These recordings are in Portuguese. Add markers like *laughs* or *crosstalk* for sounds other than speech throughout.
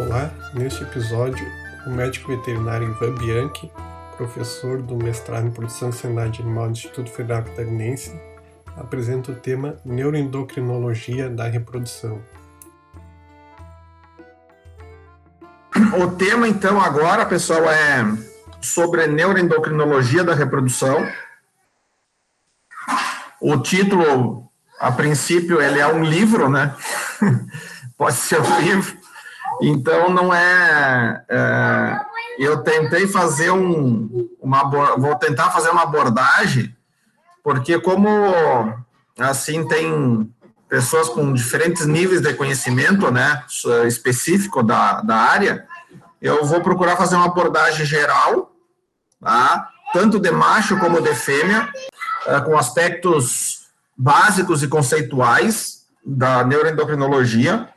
Olá, neste episódio, o médico veterinário Ivan Bianchi, professor do mestrado em produção e sanidade animal do Instituto Federal Catarinense, apresenta o tema Neuroendocrinologia da reprodução. O tema, então, agora, pessoal, é sobre neuroendocrinologia da reprodução. O título, a princípio, ele é um livro, né? *laughs* Pode ser um livro, então, não é, é. eu tentei fazer um. Uma, vou tentar fazer uma abordagem, porque, como assim, tem pessoas com diferentes níveis de conhecimento, né, específico da, da área, eu vou procurar fazer uma abordagem geral, tá? tanto de macho como de fêmea, é, com aspectos básicos e conceituais da neuroendocrinologia,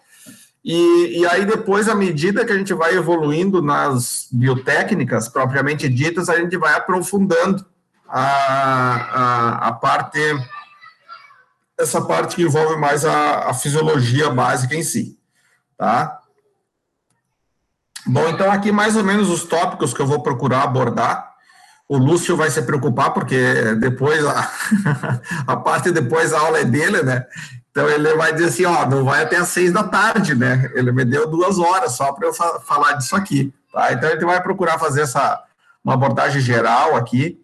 e, e aí, depois, à medida que a gente vai evoluindo nas biotécnicas propriamente ditas, a gente vai aprofundando a, a, a parte, essa parte que envolve mais a, a fisiologia básica em si, tá? Bom, então aqui mais ou menos os tópicos que eu vou procurar abordar. O Lúcio vai se preocupar, porque depois, a, *laughs* a parte depois da aula é dele, né? Então ele vai dizer assim, ó, não vai até às seis da tarde, né? Ele me deu duas horas só para eu fa falar disso aqui, tá? Então a gente vai procurar fazer essa uma abordagem geral aqui,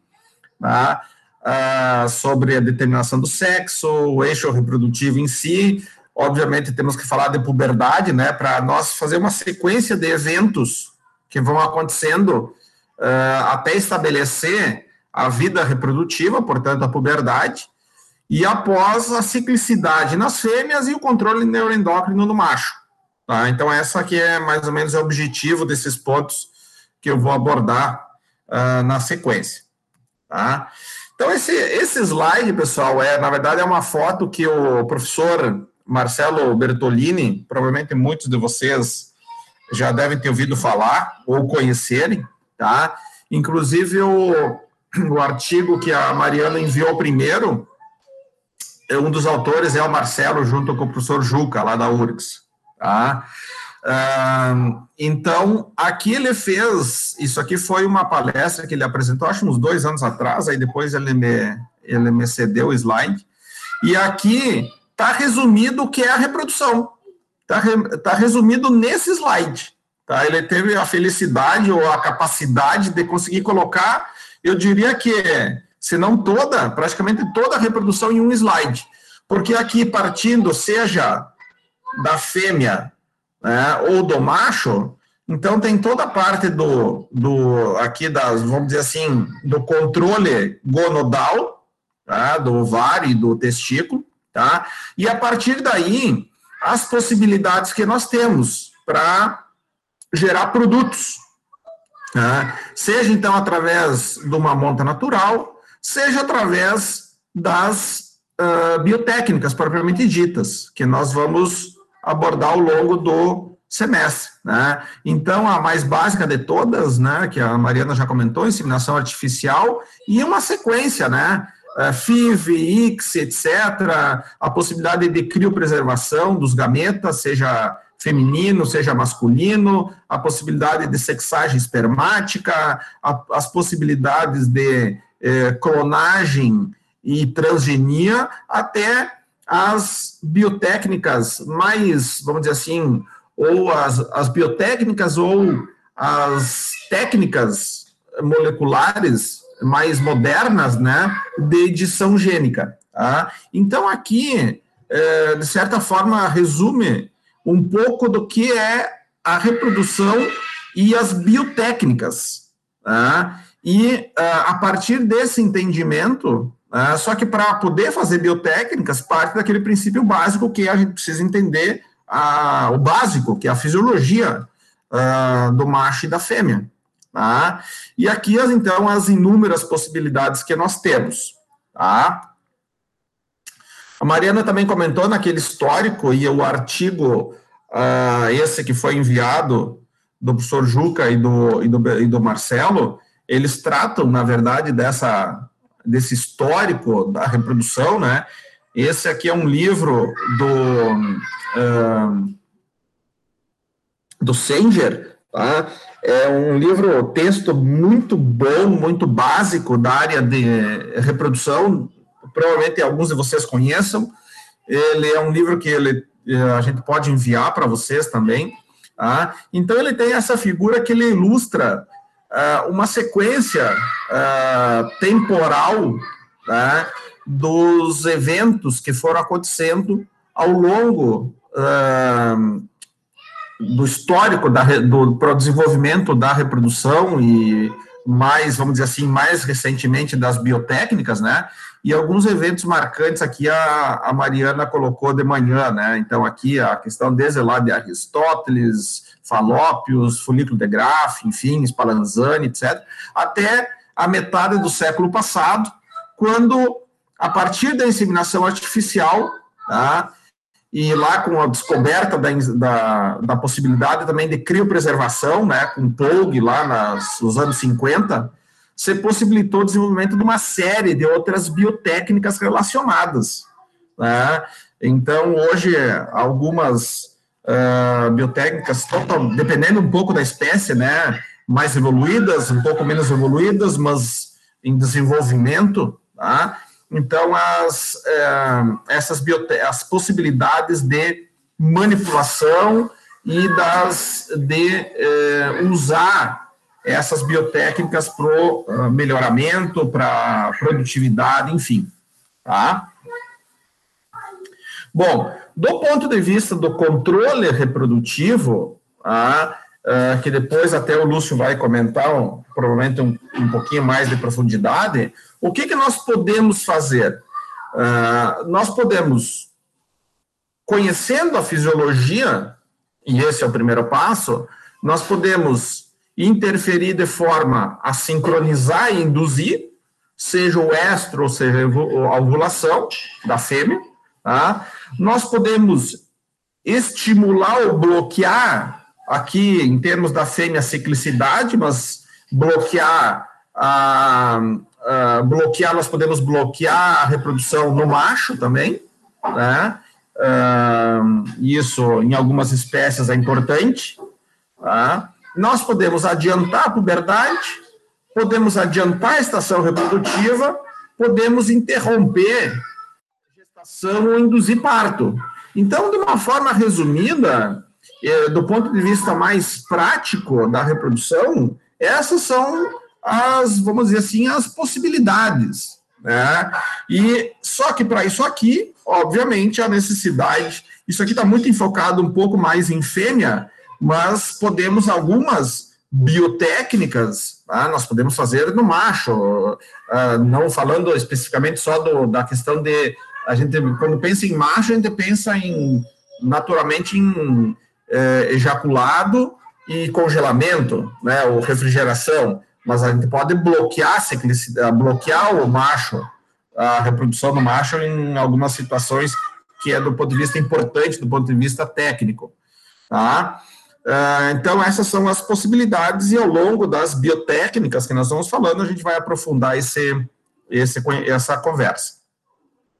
tá? Ah, sobre a determinação do sexo, o eixo reprodutivo em si. Obviamente temos que falar de puberdade, né? Para nós fazer uma sequência de eventos que vão acontecendo até estabelecer a vida reprodutiva, portanto a puberdade e após a ciclicidade nas fêmeas e o controle neuroendócrino no macho. Tá? Então, essa aqui é mais ou menos o objetivo desses pontos que eu vou abordar uh, na sequência. Tá? Então, esse, esse slide, pessoal, é na verdade é uma foto que o professor Marcelo Bertolini, provavelmente muitos de vocês já devem ter ouvido falar ou conhecerem, tá? Inclusive, o, o artigo que a Mariana enviou primeiro, é, um dos autores é o Marcelo, junto com o professor Juca, lá da URGS. Tá? então, aqui ele fez, isso aqui foi uma palestra que ele apresentou, acho uns dois anos atrás, aí depois ele me, ele me cedeu o slide, e aqui está resumido o que é a reprodução, está tá resumido nesse slide, tá? Ele teve a felicidade ou a capacidade de conseguir colocar, eu diria que se não toda, praticamente toda a reprodução em um slide. Porque aqui, partindo, seja da fêmea né, ou do macho, então tem toda a parte do, do aqui das, vamos dizer assim, do controle gonodal, tá, do ovário e do testículo, tá? E a partir daí, as possibilidades que nós temos para gerar produtos, tá? seja então através de uma monta natural, seja através das uh, biotécnicas propriamente ditas, que nós vamos abordar ao longo do semestre, né? Então, a mais básica de todas, né, que a Mariana já comentou, inseminação artificial, e uma sequência, né, uh, FIV, IX, etc., a possibilidade de criopreservação dos gametas, seja feminino, seja masculino, a possibilidade de sexagem espermática, a, as possibilidades de é, clonagem e transgenia, até as biotécnicas mais, vamos dizer assim, ou as, as biotécnicas ou as técnicas moleculares mais modernas, né, de edição gênica. Tá? Então, aqui, é, de certa forma, resume um pouco do que é a reprodução e as biotécnicas. Tá? E uh, a partir desse entendimento, uh, só que para poder fazer biotécnicas, parte daquele princípio básico que a gente precisa entender o básico, que é a fisiologia uh, do macho e da fêmea. Tá? E aqui, então, as inúmeras possibilidades que nós temos. Tá? A Mariana também comentou naquele histórico, e o artigo, esse que foi enviado do professor Juca e do, e do, e do Marcelo, eles tratam, na verdade, dessa, desse histórico da reprodução, né? Esse aqui é um livro do uh, do Sanger, tá? É um livro, texto muito bom, muito básico da área de reprodução. Provavelmente alguns de vocês conheçam. Ele é um livro que ele, a gente pode enviar para vocês também. Tá? Então, ele tem essa figura que ele ilustra uh, uma sequência uh, temporal tá? dos eventos que foram acontecendo ao longo uh, do histórico da, do para o desenvolvimento da reprodução e mais, vamos dizer assim, mais recentemente das biotécnicas, né? E alguns eventos marcantes aqui a, a Mariana colocou de manhã, né? Então aqui a questão desde lá de Aristóteles, Falópios, folículo de Graff, enfim, Spallanzani, etc., até a metade do século passado, quando a partir da inseminação artificial, tá? e lá com a descoberta da, da, da possibilidade também de criopreservação, né, com Pogue lá nos anos 50, você possibilitou o desenvolvimento de uma série de outras biotécnicas relacionadas. Né? Então, hoje, algumas uh, biotécnicas, total, dependendo um pouco da espécie, né, mais evoluídas, um pouco menos evoluídas, mas em desenvolvimento, tá? Então, as, é, essas as possibilidades de manipulação e das, de é, usar essas biotécnicas para ah, melhoramento, para produtividade, enfim. Tá? Bom, do ponto de vista do controle reprodutivo, tá? Uh, que depois até o Lúcio vai comentar, um, provavelmente um, um pouquinho mais de profundidade, o que, que nós podemos fazer? Uh, nós podemos, conhecendo a fisiologia, e esse é o primeiro passo, nós podemos interferir de forma a sincronizar e induzir, seja o estro, ou seja a ovulação da fêmea, tá? Nós podemos estimular ou bloquear, aqui em termos da fêmea, a ciclicidade, mas bloquear a, uh, bloquear, nós podemos bloquear a reprodução no macho também, né? Uh, isso em algumas espécies é importante. Tá? Nós podemos adiantar a puberdade, podemos adiantar a estação reprodutiva, podemos interromper a gestação ou induzir parto. Então, de uma forma resumida, eh, do ponto de vista mais prático da reprodução, essas são as, vamos dizer assim, as possibilidades. Né? E só que para isso aqui, obviamente, a necessidade. Isso aqui está muito enfocado um pouco mais em fêmea, mas podemos algumas biotécnicas, tá? nós podemos fazer no macho, uh, não falando especificamente só do, da questão de a gente quando pensa em macho a gente pensa em naturalmente em eh, ejaculado e congelamento, né, ou refrigeração mas a gente pode bloquear a bloquear o macho, a reprodução do macho em algumas situações que é do ponto de vista importante, do ponto de vista técnico, tá? Ah, então, essas são as possibilidades, e ao longo das biotécnicas que nós estamos falando, a gente vai aprofundar esse, esse, essa conversa.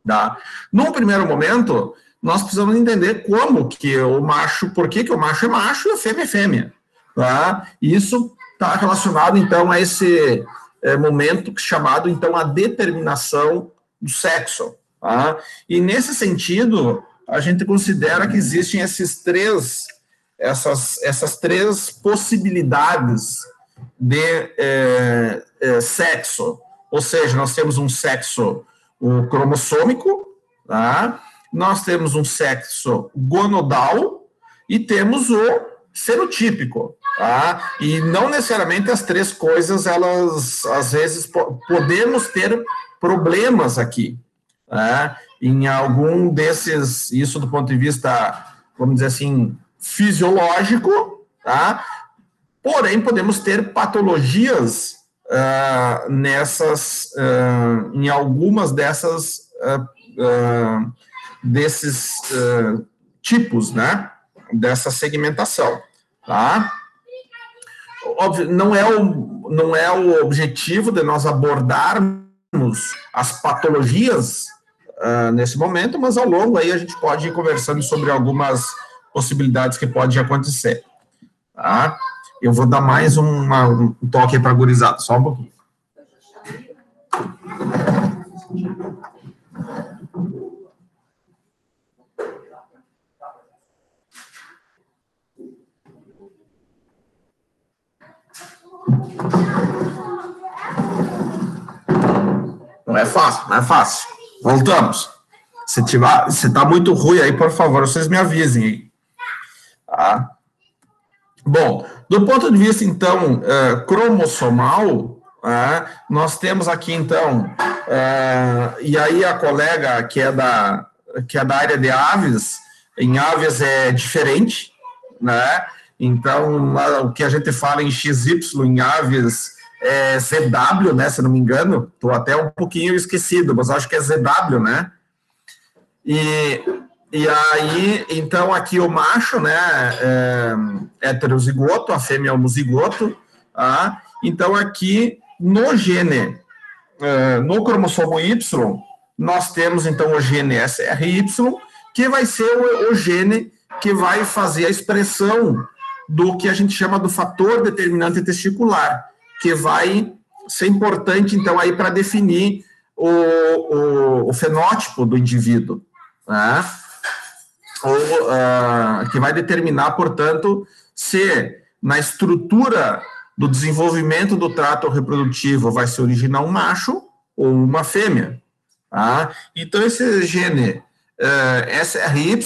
Tá? Num primeiro momento, nós precisamos entender como que o macho, por que, que o macho é macho e a fêmea é fêmea. Tá? Isso está relacionado, então, a esse é, momento chamado, então, a determinação do sexo. Tá? E, nesse sentido, a gente considera que existem esses três, essas, essas três possibilidades de é, é, sexo. Ou seja, nós temos um sexo o cromossômico, tá? nós temos um sexo gonodal e temos o fenotípico. Tá? E não necessariamente as três coisas, elas, às vezes, podemos ter problemas aqui. Tá? Em algum desses, isso do ponto de vista, vamos dizer assim, fisiológico, tá? porém, podemos ter patologias uh, nessas, uh, em algumas dessas, uh, desses tipos, né? Dessa segmentação, tá? óbvio, não é o, não é o objetivo de nós abordarmos as patologias nesse momento, mas ao longo aí a gente pode ir conversando sobre algumas possibilidades que podem acontecer. tá? Eu vou dar mais uma, um toque para gurizada, só um pouquinho. Não é fácil, não é fácil. Voltamos. Se tiver, se tá muito ruim aí, por favor, vocês me avisem aí. Tá? Bom, do ponto de vista, então, é, cromossomal, é, nós temos aqui, então, é, e aí a colega que é, da, que é da área de aves, em aves é diferente, né? Então, o que a gente fala em XY, em aves, é ZW, né? Se não me engano, estou até um pouquinho esquecido, mas acho que é ZW, né? E e aí, então, aqui o macho, né, é heterozigoto, a fêmea é homozigoto, tá? Então, aqui no gene, é, no cromossomo Y, nós temos, então, o gene SRY, que vai ser o, o gene que vai fazer a expressão do que a gente chama do fator determinante testicular, que vai ser importante, então, aí para definir o, o, o, fenótipo do indivíduo, né? Ou, uh, que vai determinar, portanto, se na estrutura do desenvolvimento do trato reprodutivo vai se originar um macho ou uma fêmea. Tá? Então, esse gene uh, eh, SRY,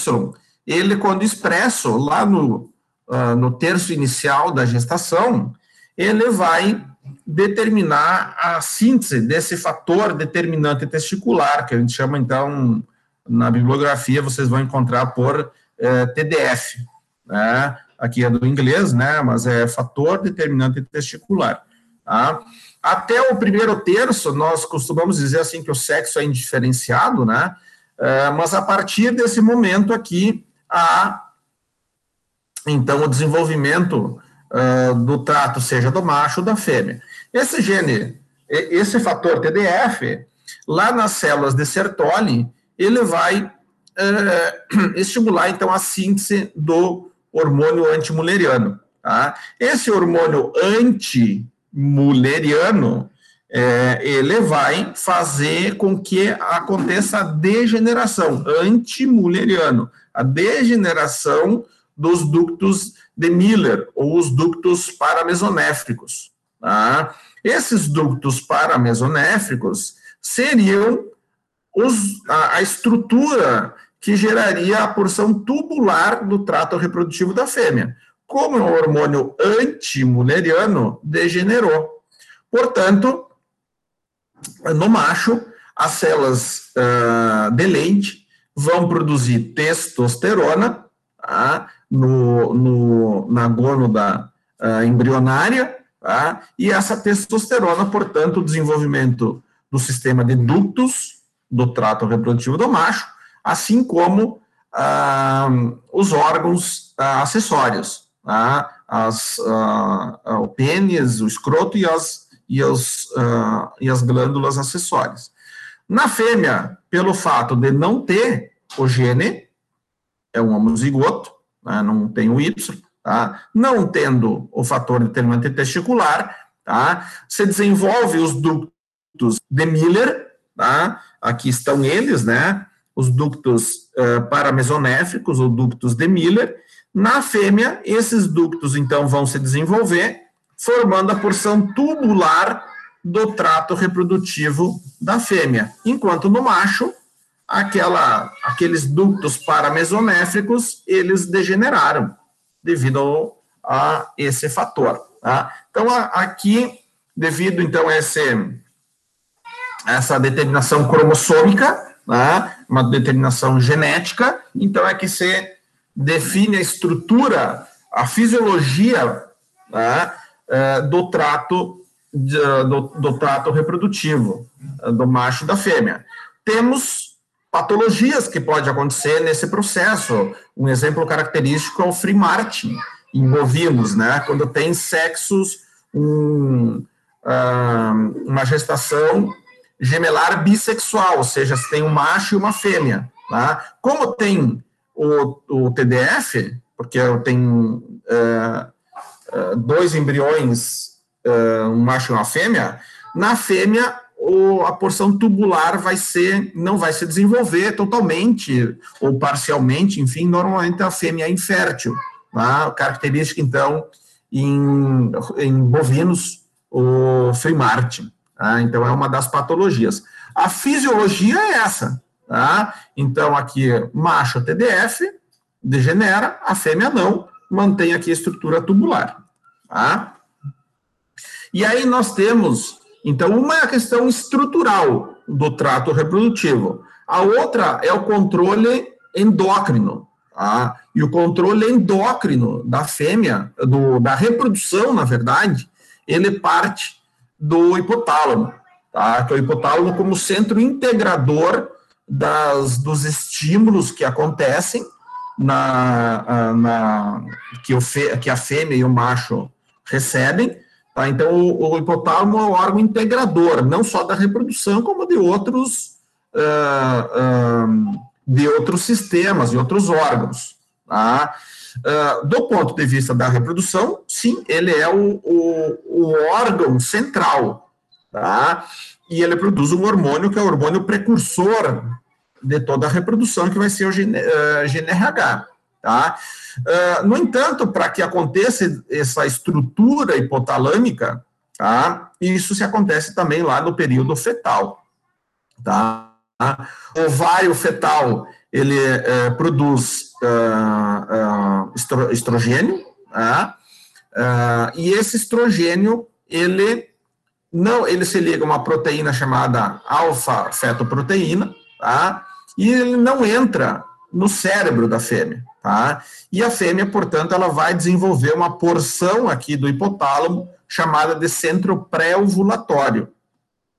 ele, quando expresso lá no, uh, no terço inicial da gestação, ele vai determinar a síntese desse fator determinante testicular, que a gente chama, então, na bibliografia vocês vão encontrar por é, TDF, né? Aqui é do inglês, né? Mas é fator determinante testicular. Tá? Até o primeiro terço, nós costumamos dizer assim que o sexo é indiferenciado, né? É, mas a partir desse momento aqui, há então o desenvolvimento uh, do trato, seja do macho ou da fêmea. Esse gene, esse fator TDF, lá nas células de Sertoli, ele vai é, *clears throat* estimular, então, a síntese do hormônio antimuleriano. Tá? Esse hormônio antimuleriano, é, ele vai fazer com que aconteça a degeneração, antimuleriano, a degeneração dos ductos de Miller, ou os ductos paramesonéfricos. Tá? Esses ductos paramesonéfricos seriam os, a, a estrutura que geraria a porção tubular do trato reprodutivo da fêmea. Como o hormônio antimuleriano degenerou. Portanto, no macho, as células uh, de leite vão produzir testosterona tá? no, no, na gônada uh, embrionária, tá? e essa testosterona, portanto, o desenvolvimento do sistema de ductos do trato reprodutivo do macho, assim como ah, os órgãos ah, acessórios, tá? as, ah, o pênis, o escroto e as, e, os, ah, e as glândulas acessórias. Na fêmea, pelo fato de não ter o gene, é um homozigoto, né, não tem o Y, tá? não tendo o fator determinante testicular, tá? se desenvolve os ductos de Miller, tá? Aqui estão eles, né? Os ductos uh, paramesonéfricos, ou ductos de Miller. Na fêmea, esses ductos, então, vão se desenvolver, formando a porção tubular do trato reprodutivo da fêmea, enquanto no macho, aquela, aqueles ductos paramesonéfricos, eles degeneraram devido a esse fator. Tá? Então, aqui, devido, então, a esse essa determinação cromossômica, né, uma determinação genética, então é que se define a estrutura, a fisiologia né, é, do trato do, do trato reprodutivo do macho e da fêmea. Temos patologias que pode acontecer nesse processo. Um exemplo característico é o free martin em bovinos, né? Quando tem sexos, um, ah, uma gestação gemelar bissexual, ou seja, se tem um macho e uma fêmea. Tá? Como tem o, o TDF, porque tem é, uh, dois embriões, uh, um macho e uma fêmea, na fêmea a porção tubular vai ser, não vai se desenvolver totalmente ou parcialmente, enfim, normalmente a fêmea é infértil. Tá? Característica, então, em, em bovinos, o Freemart. Tá? Então, é uma das patologias. A fisiologia é essa. Tá? Então, aqui, macho TDF degenera, a fêmea não, mantém aqui a estrutura tubular. Tá? E aí nós temos então, uma é questão estrutural do trato reprodutivo, a outra é o controle endócrino. Tá? E o controle endócrino da fêmea, do, da reprodução, na verdade, ele parte do hipotálamo, tá? que é o hipotálamo como centro integrador das, dos estímulos que acontecem na, na que, o fe, que a fêmea e o macho recebem Tá? Então, o, o, hipotálamo é um órgão integrador, não só da reprodução, como de outros, uh, uh, de outros sistemas, de outros órgãos. Tá? Uh, do ponto de vista da reprodução, sim, ele é o, o, o órgão central. Tá? E ele produz um hormônio que é o hormônio precursor de toda a reprodução, que vai ser o GNRH. Tá? Uh, no entanto, para que aconteça essa estrutura hipotalâmica, tá? isso se acontece também lá no período fetal. Tá? O ovário fetal, ele é, produz uh, uh, estrogênio, tá? e esse estrogênio, ele não, ele se liga a uma proteína chamada alfa-fetoproteína, tá? e ele não entra no cérebro da fêmea. Tá? E a fêmea, portanto, ela vai desenvolver uma porção aqui do hipotálamo chamada de centro pré-ovulatório.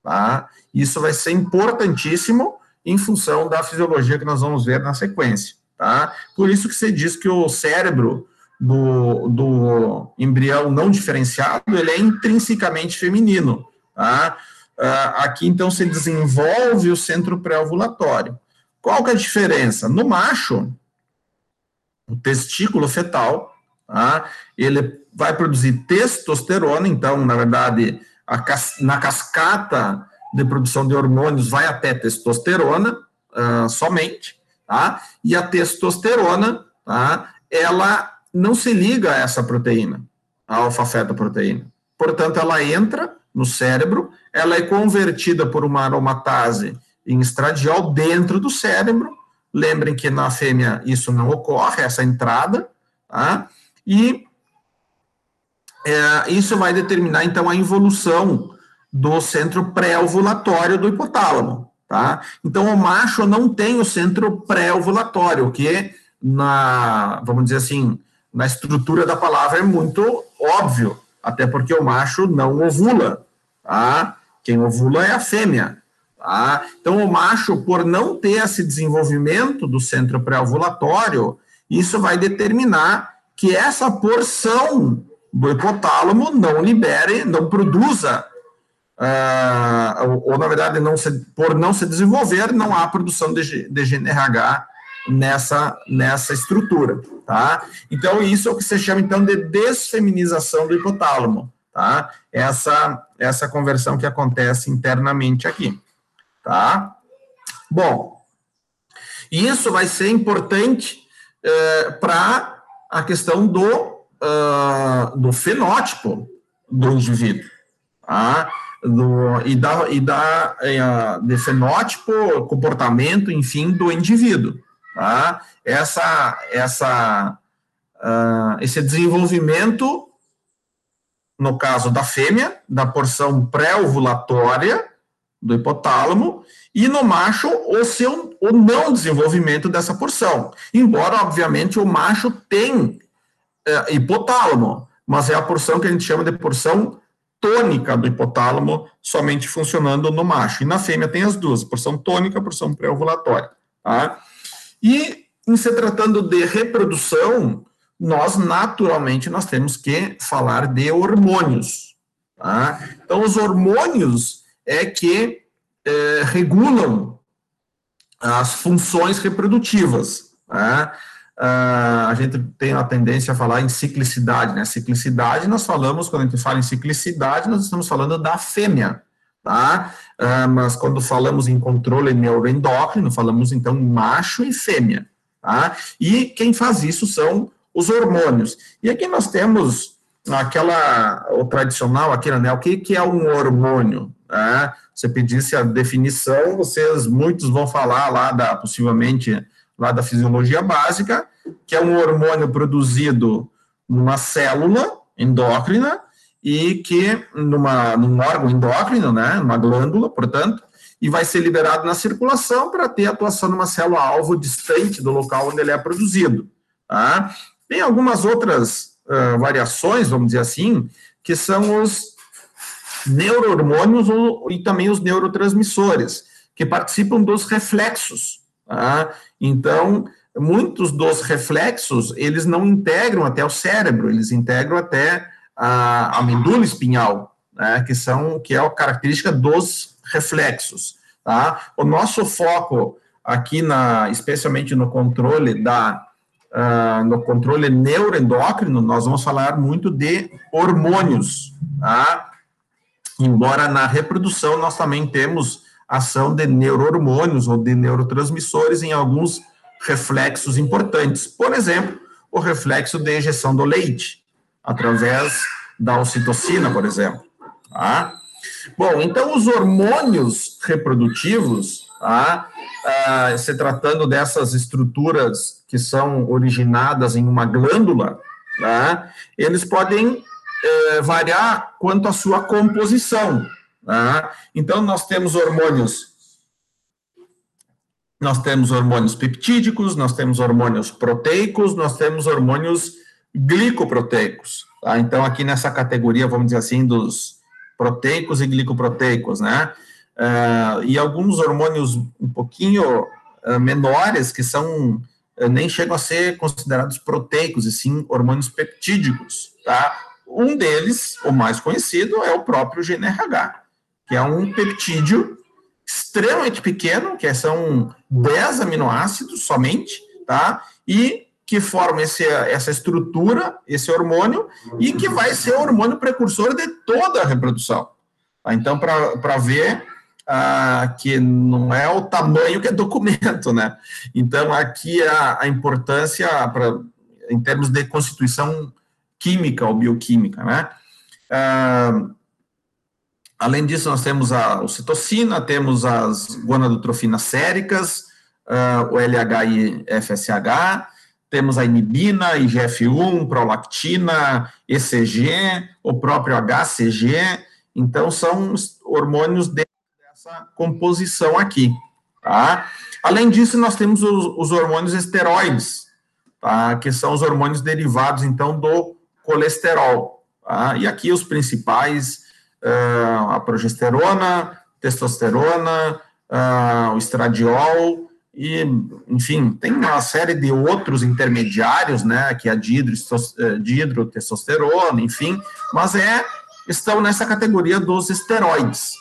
Tá? Isso vai ser importantíssimo em função da fisiologia que nós vamos ver na sequência. Tá? Por isso que você diz que o cérebro do, do embrião não diferenciado, ele é intrinsecamente feminino. Tá? Uh, aqui, então, se desenvolve o centro pré-ovulatório. Qual que é a diferença? No macho, o testículo fetal, tá? ele vai produzir testosterona, então, na verdade, cas na cascata de produção de hormônios vai até testosterona uh, somente, tá? E a testosterona, tá? Ela não se liga a essa proteína, a alfa-fetoproteína. Portanto, ela entra no cérebro, ela é convertida por uma aromatase em estradiol dentro do cérebro, Lembrem que na fêmea isso não ocorre, essa entrada, tá? E é, isso vai determinar, então, a involução do centro pré-ovulatório do hipotálamo, tá? Então, o macho não tem o centro pré-ovulatório, que na, vamos dizer assim, na estrutura da palavra é muito óbvio, até porque o macho não ovula, tá? Quem ovula é a fêmea. Tá? Então, o macho, por não ter esse desenvolvimento do centro pré-ovulatório, isso vai determinar que essa porção do hipotálamo não libere, não produza, uh, ou, ou, na verdade, não se, por não se desenvolver, não há produção de, de GNRH nessa, nessa estrutura, tá? Então, isso é o que se chama, então, de desfeminização do hipotálamo, tá? Essa, essa conversão que acontece internamente aqui tá? Bom, isso vai ser importante é, para a questão do, uh, do fenótipo do indivíduo, tá? Do, e da, e da é, de fenótipo, comportamento, enfim, do indivíduo. Tá? Essa, essa, uh, esse desenvolvimento, no caso da fêmea, da porção pré-ovulatória, do hipotálamo, e no macho o seu o não desenvolvimento dessa porção. Embora, obviamente, o macho tem é, hipotálamo, mas é a porção que a gente chama de porção tônica do hipotálamo, somente funcionando no macho. E na fêmea tem as duas, porção tônica, porção pré-ovulatória. Tá? E, em se tratando de reprodução, nós, naturalmente, nós temos que falar de hormônios. Tá? Então, os hormônios é que é, regulam as funções reprodutivas. Né? Uh, a gente tem a tendência a falar em ciclicidade, né? Ciclicidade, nós falamos, quando a gente fala em ciclicidade, nós estamos falando da fêmea, tá? Uh, mas quando falamos em controle neuroendócrino, falamos então macho e fêmea, tá? E quem faz isso são os hormônios. E aqui nós temos aquela, o tradicional, aquele, né? O que, que é um hormônio? Tá? Você pedisse a definição, vocês, muitos vão falar lá da, possivelmente, lá da fisiologia básica, que é um hormônio produzido numa célula endócrina e que numa, num órgão endócrino, né, numa glândula, portanto, e vai ser liberado na circulação para ter atuação numa célula-alvo distante do local onde ele é produzido. Tá? Tem algumas outras uh, variações, vamos dizer assim, que são os neurohormônios e também os neurotransmissores, que participam dos reflexos. Tá? Então, muitos dos reflexos, eles não integram até o cérebro, eles integram até a, a medula espinhal, né, que são que é a característica dos reflexos. Tá? O nosso foco aqui, na, especialmente no controle da uh, no controle neuroendócrino, nós vamos falar muito de hormônios, tá? Embora na reprodução nós também temos ação de neurohormônios ou de neurotransmissores em alguns reflexos importantes. Por exemplo, o reflexo de ejeção do leite, através da ocitocina, por exemplo. Tá? Bom, então os hormônios reprodutivos, tá? ah, se tratando dessas estruturas que são originadas em uma glândula, tá? eles podem eh, variar quanto à sua composição. Então, nós temos hormônios nós temos hormônios peptídicos, nós temos hormônios proteicos, nós temos hormônios glicoproteicos. Tá? Então, aqui nessa categoria, vamos dizer assim, dos proteicos e glicoproteicos, né? Uh, e alguns hormônios um pouquinho uh, menores, que são, uh, nem chegam a ser considerados proteicos, e sim hormônios peptídicos, tá? Um deles, o mais conhecido, é o próprio GNRH, que é um peptídeo extremamente pequeno, que são 10 aminoácidos somente, tá? E que forma esse, essa estrutura, esse hormônio, e que vai ser o hormônio precursor de toda a reprodução. Tá? Então, para ver ah, que não é o tamanho que é documento, né? Então, aqui a, a importância pra, em termos de constituição química ou bioquímica, né? Ah, Além disso, nós temos a ocitocina, temos as gonadotrofinas séricas, uh, o LH e FSH, temos a inibina, IGF-1, prolactina, ECG, o próprio HCG, então são hormônios dessa composição aqui, tá? Além disso, nós temos os, os hormônios esteroides, tá? Que são os hormônios derivados, então, do colesterol, tá? E aqui os principais uh, a progesterona, testosterona, uh, o estradiol, e, enfim, tem uma série de outros intermediários, né, que é a eh, dihidrotestosterona, enfim, mas é, estão nessa categoria dos esteroides,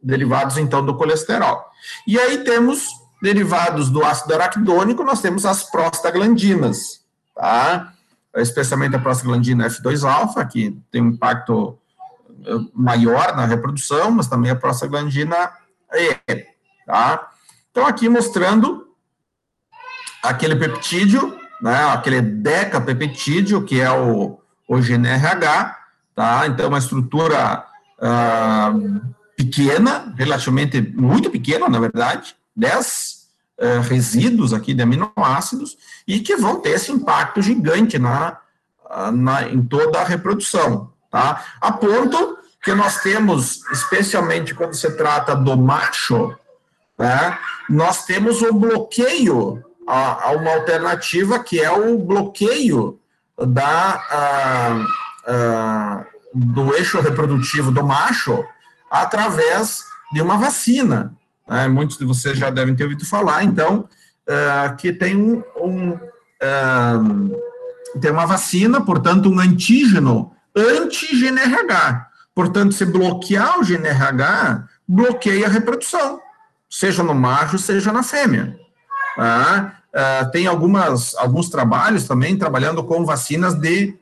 derivados, então, do colesterol. E aí temos, derivados do ácido araquidônico, nós temos as prostaglandinas, tá? Especialmente a prostaglandina F2-alfa, que tem um impacto maior na reprodução, mas também a prostaglandina E, tá? Então, aqui mostrando aquele peptídeo, né, aquele decapeptídeo, que é o, o GNRH, tá? Então, uma estrutura uh, pequena, relativamente muito pequena, na verdade, 10 uh, resíduos aqui de aminoácidos, e que vão ter esse impacto gigante na, na, em toda a reprodução, tá? A ponto que nós temos, especialmente quando se trata do macho, né, nós temos o bloqueio a, a, uma alternativa que é o bloqueio da, a, a, do eixo reprodutivo do macho através de uma vacina. Né? Muitos de vocês já devem ter ouvido falar, então, uh, que tem um, um tem uma vacina, portanto, um antígeno anti-GNRH. Portanto, se bloquear o GNRH, bloqueia a reprodução, seja no macho, seja na fêmea. Tá? uh, tem algumas, alguns trabalhos também trabalhando com vacinas de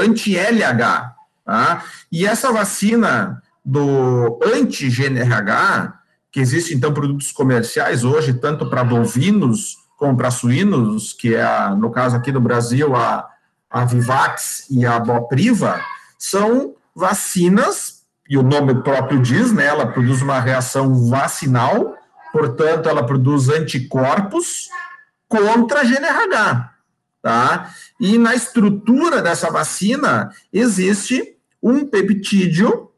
anti-LH. Tá? E essa vacina do anti-GNRH, que existe então produtos comerciais hoje, tanto para bovinos como para suínos, que é, a, no caso aqui do Brasil, a, a Vivax e a Bopriva, são vacinas, e o nome próprio diz, né, ela produz uma reação vacinal, portanto, ela produz anticorpos contra a GNRH, tá? E na estrutura dessa vacina existe um peptídeo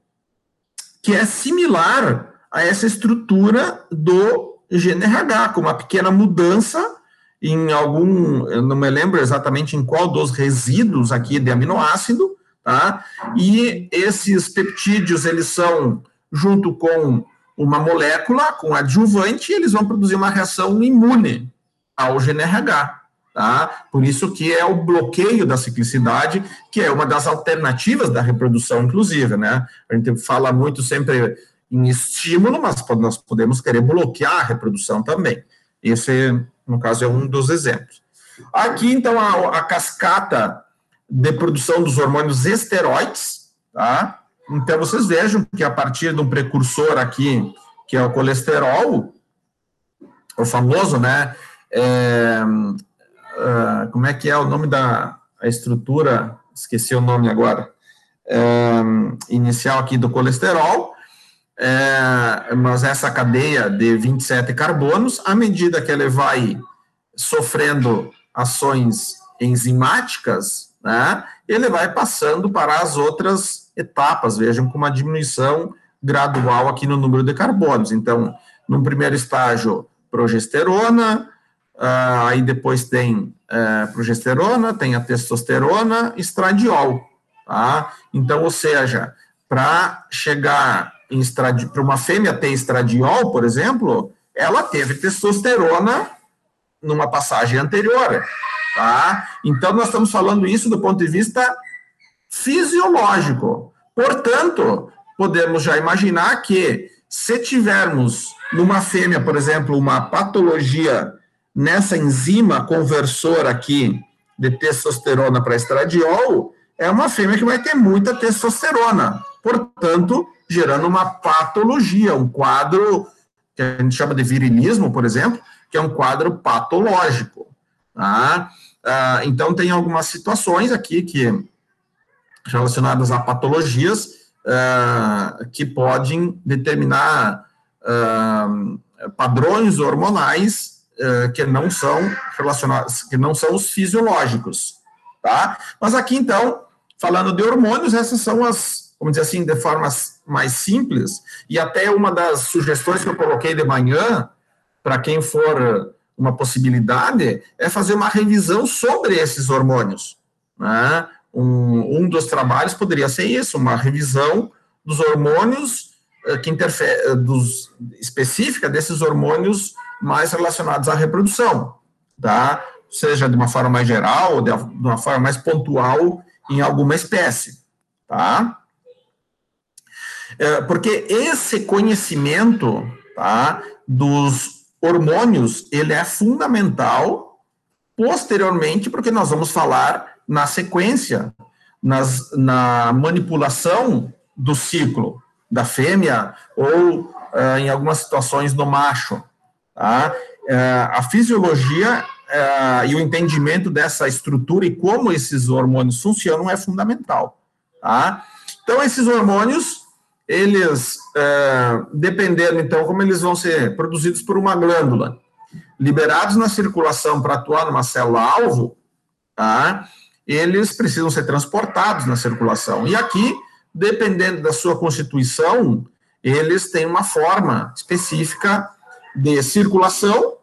que é similar a essa estrutura do GNRH, com uma pequena mudança em algum, eu não me lembro exatamente em qual dos resíduos aqui de aminoácido, tá? E esses peptídeos, eles são, junto com uma molécula, com adjuvante, eles vão produzir uma reação imune ao GNRH. Tá? Por isso que é o bloqueio da ciclicidade, que é uma das alternativas da reprodução, inclusive, né? A gente fala muito sempre em estímulo, mas nós podemos querer bloquear a reprodução também. Esse, no caso, é um dos exemplos. Aqui, então, a, a cascata de produção dos hormônios esteroides, tá? Então, vocês vejam que a partir de um precursor aqui, que é o colesterol, o famoso, né? É, uh, como é que é o nome da estrutura? Esqueci o nome agora. É, inicial aqui do colesterol, é, mas essa cadeia de 27 carbonos, à medida que ele vai sofrendo ações enzimáticas, né, ele vai passando para as outras etapas, vejam com uma diminuição gradual aqui no número de carbonos. Então, no primeiro estágio, progesterona, Uh, aí depois tem uh, progesterona, tem a testosterona, estradiol, tá? Então, ou seja, para chegar para uma fêmea ter estradiol, por exemplo, ela teve testosterona numa passagem anterior, tá? Então, nós estamos falando isso do ponto de vista fisiológico. Portanto, podemos já imaginar que se tivermos numa fêmea, por exemplo, uma patologia nessa enzima conversora aqui de testosterona para estradiol, é uma fêmea que vai ter muita testosterona, portanto, gerando uma patologia, um quadro que a gente chama de virilismo, por exemplo, que é um quadro patológico. Tá? Ah, então, tem algumas situações aqui que relacionadas a patologias ah, que podem determinar ah, padrões hormonais que não são relacionados, que não são os fisiológicos, tá? Mas aqui, então, falando de hormônios, essas são as, vamos dizer assim, de formas mais simples, e até uma das sugestões que eu coloquei de manhã, para quem for uma possibilidade, é fazer uma revisão sobre esses hormônios, né? Um, um dos trabalhos poderia ser isso, uma revisão dos hormônios eh, que interfere, eh, dos, específica desses hormônios mais relacionados à reprodução, tá? Seja de uma forma mais geral ou de uma forma mais pontual em alguma espécie, tá? É, porque esse conhecimento, tá, dos hormônios, ele é fundamental posteriormente, porque nós vamos falar na sequência, nas, na manipulação do ciclo da fêmea ou uh, em algumas situações do macho, Tá? É, a fisiologia é, e o entendimento dessa estrutura e como esses hormônios funcionam é fundamental. Tá? Então, esses hormônios, eles, é, dependendo, então, como eles vão ser produzidos por uma glândula, liberados na circulação para atuar numa célula-alvo, tá? eles precisam ser transportados na circulação. E aqui, dependendo da sua constituição, eles têm uma forma específica de circulação,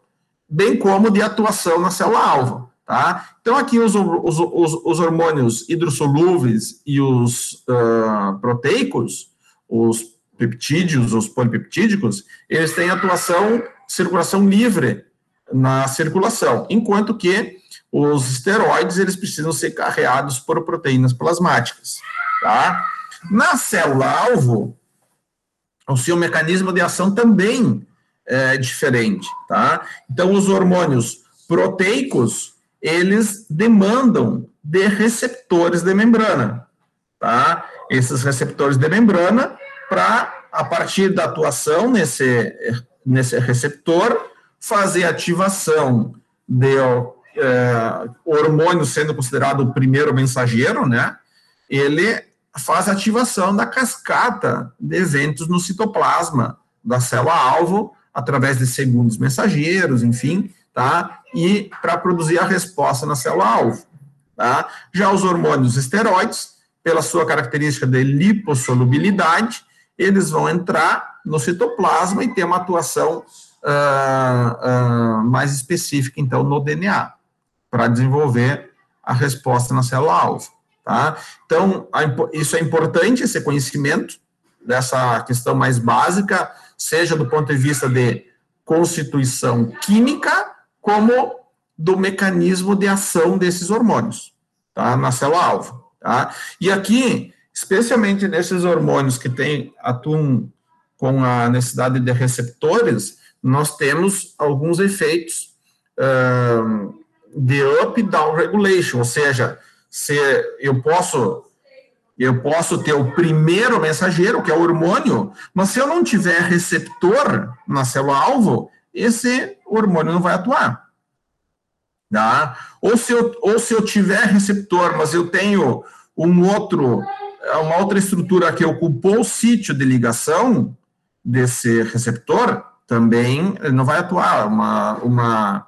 bem como de atuação na célula-alvo. Tá? Então, aqui os, os, os, os hormônios hidrossolúveis e os uh, proteicos, os peptídeos, os polipeptídicos, eles têm atuação, circulação livre na circulação, enquanto que os esteroides, eles precisam ser carreados por proteínas plasmáticas, tá? Na célula-alvo, o seu mecanismo de ação também é, diferente, tá? Então, os hormônios proteicos, eles demandam de receptores de membrana, tá? Esses receptores de membrana, para, a partir da atuação nesse, nesse receptor, fazer ativação de é, hormônio sendo considerado o primeiro mensageiro, né? Ele faz ativação da cascata de eventos no citoplasma da célula-alvo, através de segundos mensageiros, enfim, tá? E para produzir a resposta na célula-alvo, tá? Já os hormônios esteroides, pela sua característica de lipossolubilidade, eles vão entrar no citoplasma e ter uma atuação uh, uh, mais específica, então, no DNA, para desenvolver a resposta na célula-alvo. Tá? Então, a, isso é importante, esse conhecimento dessa questão mais básica, seja do ponto de vista de constituição química, como do mecanismo de ação desses hormônios, tá? Na célula-alvo, tá? E aqui, especialmente nesses hormônios que tem, atuam com a necessidade de receptores, nós temos alguns efeitos uh, de up-down regulation, ou seja, se eu posso eu posso ter o primeiro mensageiro, que é o hormônio, mas se eu não tiver receptor na célula-alvo, esse hormônio não vai atuar. Tá? Ou, se eu, ou se eu tiver receptor, mas eu tenho um outro, uma outra estrutura que ocupou o sítio de ligação desse receptor, também não vai atuar. Uma, uma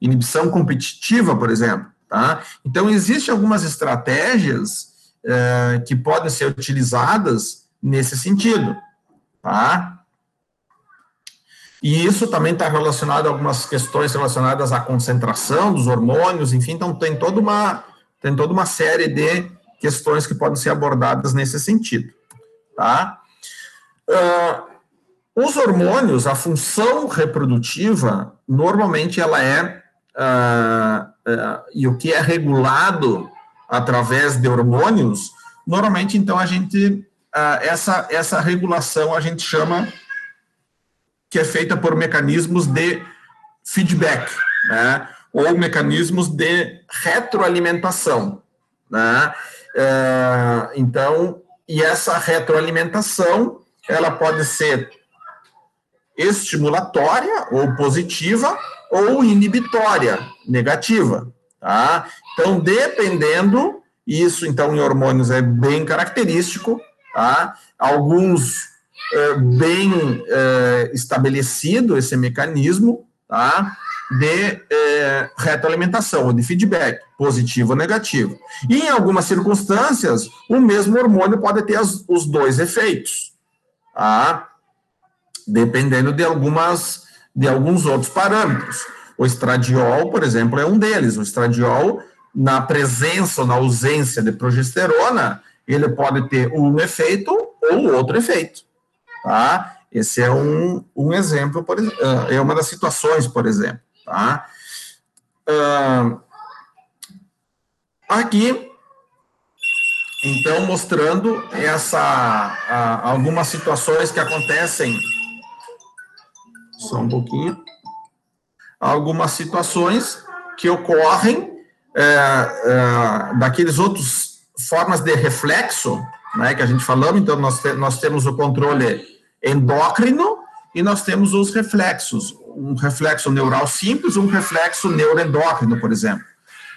inibição competitiva, por exemplo. Tá? Então, existem algumas estratégias é, que podem ser utilizadas nesse sentido. Tá? E isso também está relacionado a algumas questões relacionadas à concentração dos hormônios, enfim, então tem toda uma, tem toda uma série de questões que podem ser abordadas nesse sentido. Tá? Uh, os hormônios, a função reprodutiva, normalmente ela é uh, uh, e o que é regulado através de hormônios, normalmente, então, a gente, essa, essa regulação a gente chama que é feita por mecanismos de feedback, né, ou mecanismos de retroalimentação, né, então, e essa retroalimentação, ela pode ser estimulatória ou positiva, ou inibitória, negativa, tá? Então, dependendo, isso então em hormônios é bem característico, tá? Alguns é, bem é, estabelecido esse mecanismo, tá? De é, retroalimentação ou de feedback, positivo ou negativo. E em algumas circunstâncias, o mesmo hormônio pode ter as, os dois efeitos, tá? Dependendo de algumas de alguns outros parâmetros. O estradiol, por exemplo, é um deles. O estradiol, na presença ou na ausência de progesterona, ele pode ter um efeito ou outro efeito. Tá? Esse é um, um exemplo, por, ah, é uma das situações, por exemplo. Tá? Uh, aqui, então, mostrando essa, uh, algumas situações que acontecem só um pouquinho. Algumas situações que ocorrem é, daqueles outros formas de reflexo, né, que a gente falamos, então nós, te, nós temos o controle endócrino e nós temos os reflexos, um reflexo neural simples, um reflexo neuroendócrino, por exemplo.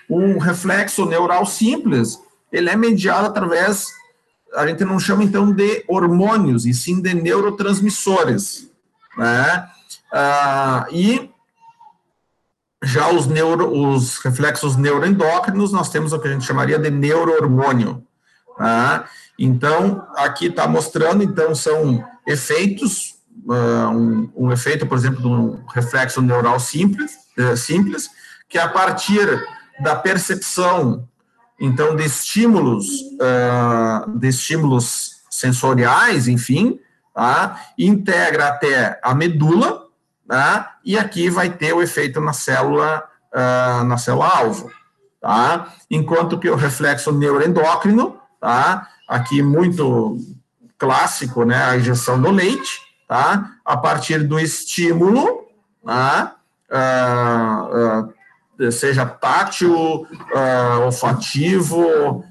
Um reflexo neural simples, ele é mediado através, a gente não chama então de hormônios, e sim de neurotransmissores, né? Ah, e já os, neuro, os reflexos neuroendócrinos, nós temos o que a gente chamaria de neurohormônio. Tá? Então, aqui está mostrando, então, são efeitos, uh, um, um, efeito, por exemplo, de um reflexo neural simples, uh, simples, que a partir da percepção, então, de estímulos, uh, de estímulos sensoriais, enfim, tá? integra até a medula, tá? e aqui vai ter o efeito na célula, uh, na célula-alvo, tá? Enquanto que o reflexo neuroendócrino, tá? Aqui muito clássico, né? A injeção do leite, tá? A partir do estímulo, tá? Uh, uh, seja tátil, uh, olfativo,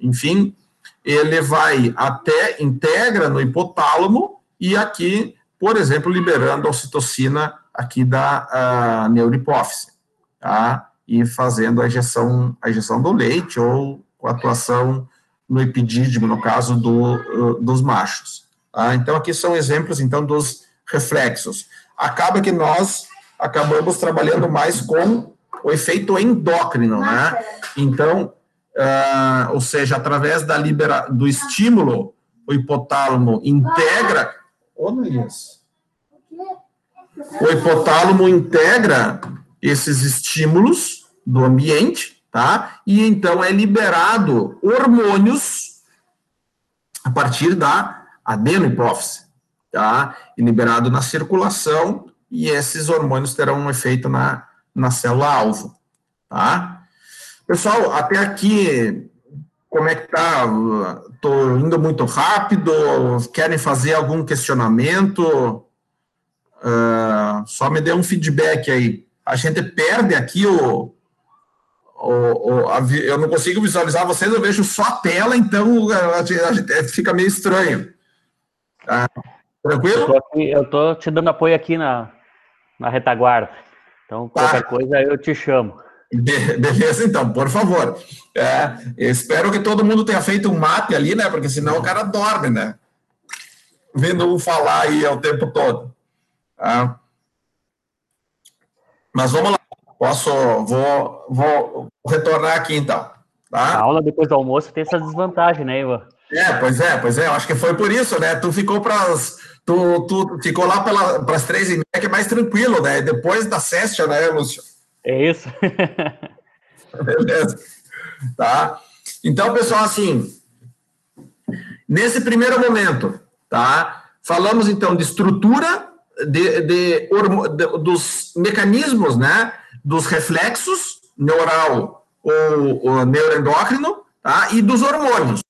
enfim, ele vai até, integra no hipotálamo e aqui, por exemplo, liberando a ocitocina aqui da neurohipófise, tá? E fazendo a injeção, a injeção do leite ou com atuação no epidídimo, no caso do, dos machos. Tá? Então, aqui são exemplos, então, dos reflexos. Acaba que nós acabamos trabalhando mais com o efeito endócrino, né? Então, uh, ou seja, através da libera do estímulo, o hipotálamo integra. Ô, Luiz. O hipotálamo integra esses estímulos do ambiente, tá? E então é liberado hormônios a partir da adenohipófise, tá? E liberado na circulação e esses hormônios terão um efeito na, na célula-alvo, tá? Pessoal, até aqui, como é que tá? Estou indo muito rápido? Querem fazer algum questionamento? Uh, só me dê um feedback aí. A gente perde aqui o, o, o a, eu não consigo visualizar vocês, eu vejo só a tela, então a, a fica meio estranho. Tá? Tranquilo? Eu estou te dando apoio aqui na, na retaguarda. Então, tá. qualquer coisa eu te chamo. Be beleza, então, por favor. É, espero que todo mundo tenha feito um mate ali, né? Porque senão o cara dorme, né? Vendo um falar aí o tempo todo. Tá? Mas vamos lá. Posso, vou, vou retornar aqui então. Tá? A aula depois do almoço tem essa desvantagem, né, Ivan? É, pois é, pois é. Eu acho que foi por isso, né? Tu ficou para tu, tu ficou lá para as três e meia, que é mais tranquilo, né? Depois da session, né, Lúcio? É isso. *laughs* Beleza. Tá? Então, pessoal, assim, nesse primeiro momento, tá? Falamos então de estrutura, de, de, de dos mecanismos, né? Dos reflexos neural ou, ou neuroendócrino, tá? E dos hormônios,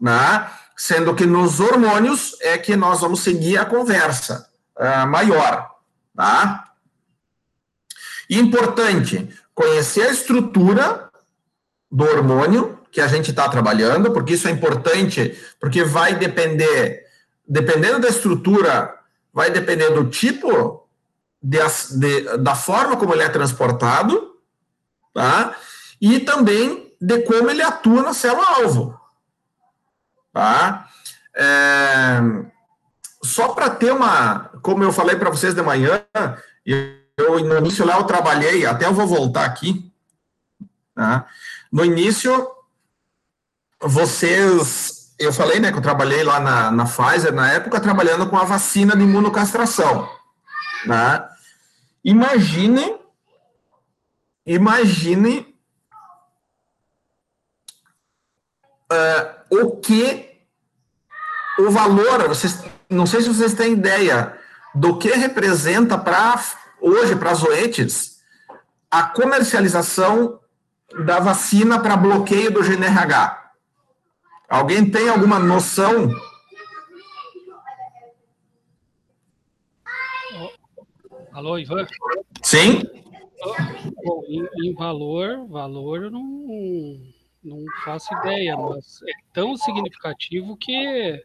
né? sendo que nos hormônios é que nós vamos seguir a conversa uh, maior, tá? Importante conhecer a estrutura do hormônio que a gente está trabalhando, porque isso é importante, porque vai depender, dependendo da estrutura, vai depender do tipo de, de, da forma como ele é transportado, tá? E também de como ele atua na célula-alvo. Tá? É, só para ter uma, como eu falei para vocês de manhã, eu no início lá eu trabalhei, até eu vou voltar aqui. Tá? No início, vocês, eu falei, né, que eu trabalhei lá na, na Pfizer na época trabalhando com a vacina de imunocastração. Né? Imagine, imagine uh, o que o valor, vocês, não sei se vocês têm ideia do que representa para hoje para as OETs a comercialização da vacina para bloqueio do GNRH. Alguém tem alguma noção? Alô, Ivan? Sim. Bom, em, em valor, valor eu não não faço ideia, mas é tão significativo que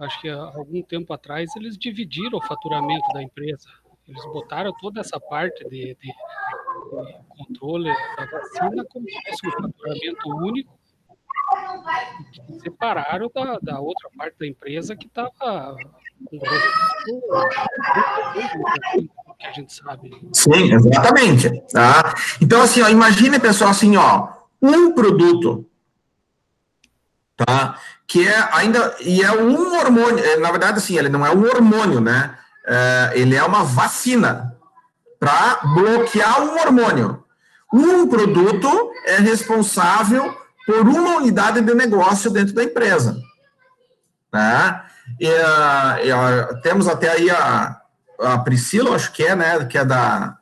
acho que há algum tempo atrás eles dividiram o faturamento da empresa. Eles botaram toda essa parte de, de, de controle da vacina como se fosse um faturamento único separaram da, da outra parte da empresa que estava Sim, exatamente. Tá? Então, assim, ó, imagine, pessoal, assim, ó, um produto, tá? Que é ainda, e é um hormônio, é, na verdade, assim, ele não é um hormônio, né? É, ele é uma vacina para bloquear um hormônio. Um produto é responsável por uma unidade de negócio dentro da empresa. Né? E, e, temos até aí a, a Priscila, acho que é, né? Que é da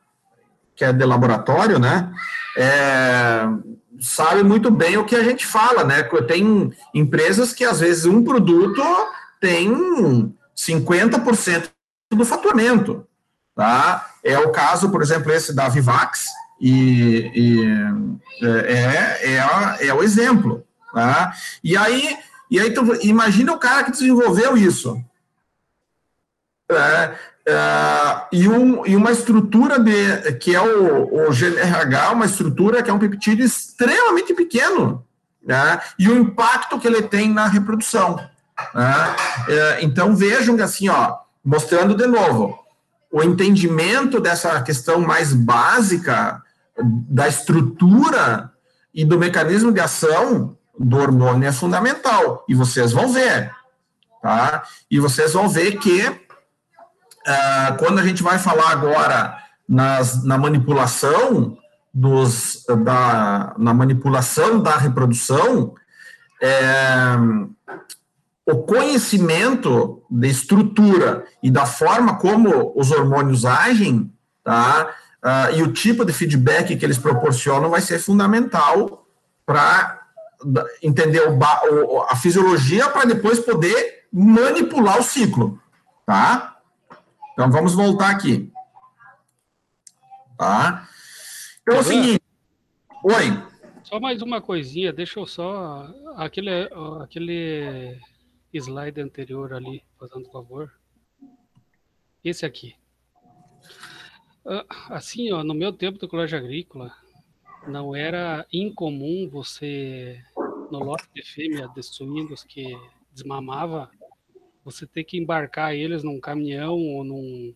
que é de laboratório, né? É, sabe muito bem o que a gente fala, né? Tem empresas que às vezes um produto tem 50% do faturamento, tá? É o caso, por exemplo, esse da Vivax, e, e é, é, é, é o exemplo. Tá? E aí, e aí tu imagina o cara que desenvolveu isso. É, é, e, um, e uma estrutura de, que é o, o GNRH, uma estrutura que é um peptídeo extremamente pequeno, né? e o impacto que ele tem na reprodução. Né? É, então vejam que assim, ó, mostrando de novo, o entendimento dessa questão mais básica da estrutura e do mecanismo de ação do hormônio é fundamental. E vocês vão ver, tá? E vocês vão ver que uh, quando a gente vai falar agora nas, na manipulação dos, da, na manipulação da reprodução, é, o conhecimento da estrutura e da forma como os hormônios agem, tá? Uh, e o tipo de feedback que eles proporcionam vai ser fundamental para entender o, a fisiologia para depois poder manipular o ciclo, tá? Então vamos voltar aqui, tá? Então é o seguinte, oi. Só mais uma coisinha, deixa eu só aquele aquele slide anterior ali, fazendo favor. Esse aqui. Ah, assim, ó, no meu tempo do colégio agrícola, não era incomum você, no lote de fêmea de suínos que desmamava, você ter que embarcar eles num caminhão ou num,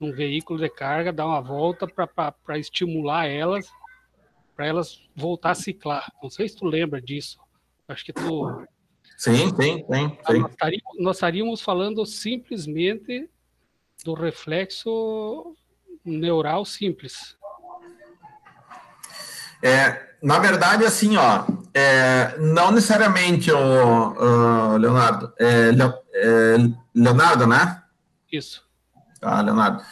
num veículo de carga, dar uma volta para estimular elas, para elas voltar a ciclar. Não sei se tu lembra disso. Acho que tu. Sim, sim, sim. sim. Nós, estaríamos, nós estaríamos falando simplesmente do reflexo neural simples. É, na verdade, assim, ó, é, não necessariamente o, o Leonardo, é, é, Leonardo, né? Isso. Ah, Leonardo.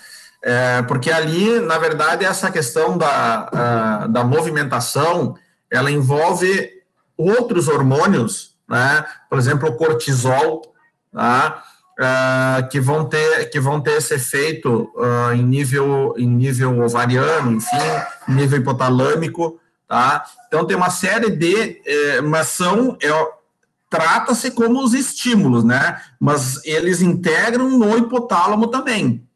É, porque ali, na verdade, essa questão da, da movimentação, ela envolve outros hormônios, né? Por exemplo, o cortisol, tá? uh, que vão ter que vão ter esse efeito uh, em nível em nível ovariano, enfim, nível hipotalâmico, tá? Então tem uma série de, eh, mas são é, trata-se como os estímulos, né? Mas eles integram no hipotálamo também,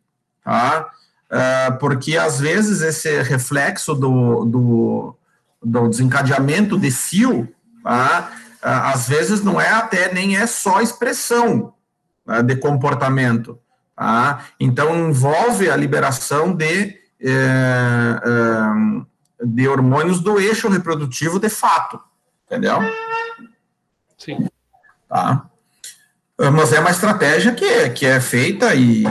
tá? Uh, porque às vezes esse reflexo do, do, do desencadeamento de cio, tá? Uh, às vezes não é até nem é só expressão, né, de comportamento. Tá? Então, envolve a liberação de, é, é, de hormônios do eixo reprodutivo de fato. Entendeu? Sim. Tá? Mas é uma estratégia que é, que é feita e, e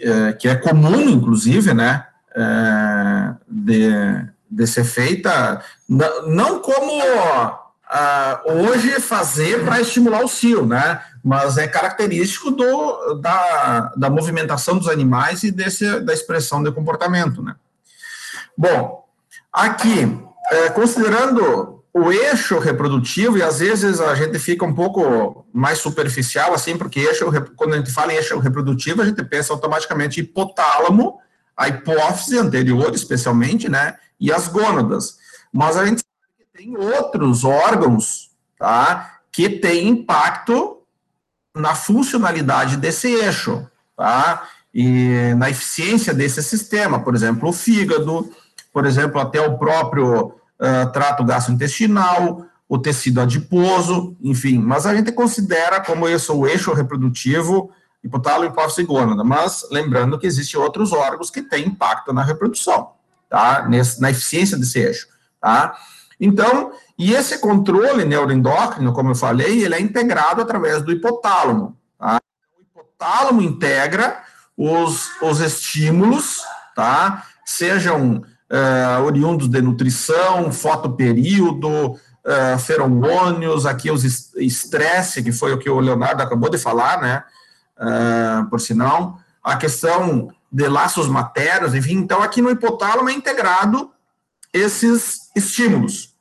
é, que é comum, inclusive, né? É, de, de ser feita, não como uh, hoje fazer para estimular o cio, né? Mas é característico do, da, da movimentação dos animais e desse, da expressão de comportamento, né? Bom, aqui, é, considerando o eixo reprodutivo, e às vezes a gente fica um pouco mais superficial, assim, porque eixo, quando a gente fala em eixo reprodutivo, a gente pensa automaticamente hipotálamo, a hipófise anterior, especialmente, né, e as gônadas. Mas a gente tem outros órgãos, tá, que têm impacto na funcionalidade desse eixo, tá, e na eficiência desse sistema, por exemplo, o fígado, por exemplo, até o próprio uh, trato gastrointestinal, o tecido adiposo, enfim, mas a gente considera como isso o eixo reprodutivo, hipotálamo, hipófise e gônada, mas lembrando que existem outros órgãos que têm impacto na reprodução, tá, Nesse, na eficiência desse eixo, tá. Então, e esse controle neuroendócrino, como eu falei, ele é integrado através do hipotálamo. Tá? O hipotálamo integra os, os estímulos, tá? sejam uh, oriundos de nutrição, fotoperíodo, uh, feromônios, aqui os estresse, que foi o que o Leonardo acabou de falar, né? Uh, por sinal, a questão de laços maternos, enfim, então aqui no hipotálamo é integrado esses estímulos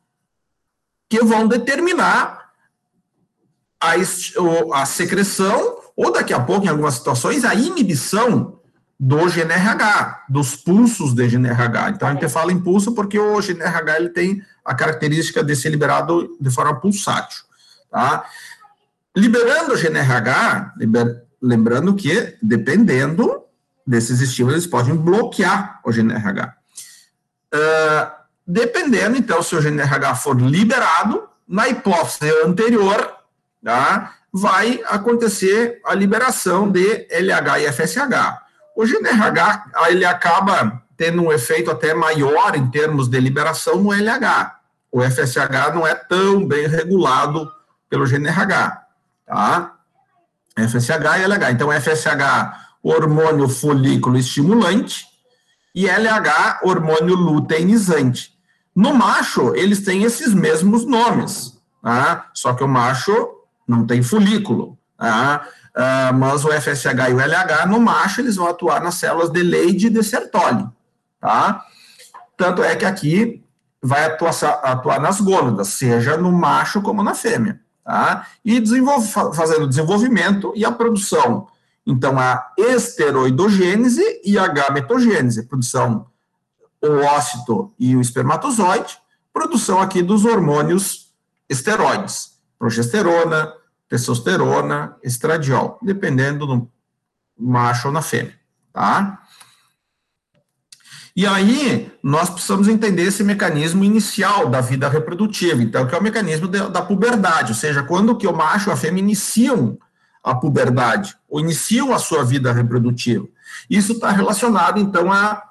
que vão determinar a, a secreção ou daqui a pouco, em algumas situações, a inibição do GNRH, dos pulsos de GNRH. Então, a gente fala em pulso porque o GNRH ele tem a característica de ser liberado de forma pulsátil. Tá? Liberando o GNRH, liber, lembrando que, dependendo desses estímulos, eles podem bloquear o GNRH. Uh, dependendo, então, se o GNRH for liberado, na hipótese anterior, tá, vai acontecer a liberação de LH e FSH. O GNRH, ele acaba tendo um efeito até maior em termos de liberação no LH. O FSH não é tão bem regulado pelo GNRH, tá? FSH e LH. Então, FSH, hormônio folículo estimulante, e LH, hormônio luteinizante. No macho, eles têm esses mesmos nomes, tá? Só que o macho não tem folículo, tá? Uh, mas o FSH e o LH, no macho, eles vão atuar nas células de Leydig e de Sertoli, tá? Tanto é que aqui vai atuar, atuar nas gônadas, seja no macho como na fêmea, tá? E desenvolve, fazendo desenvolvimento e a produção. Então, a esteroidogênese e a gametogênese, produção o ócito e o espermatozoide, produção aqui dos hormônios esteroides, progesterona, testosterona, estradiol, dependendo do macho ou na fêmea, tá? E aí, nós precisamos entender esse mecanismo inicial da vida reprodutiva, então, que é o mecanismo de, da puberdade, ou seja, quando que o macho e a fêmea iniciam a puberdade, ou iniciam a sua vida reprodutiva. Isso está relacionado, então, a,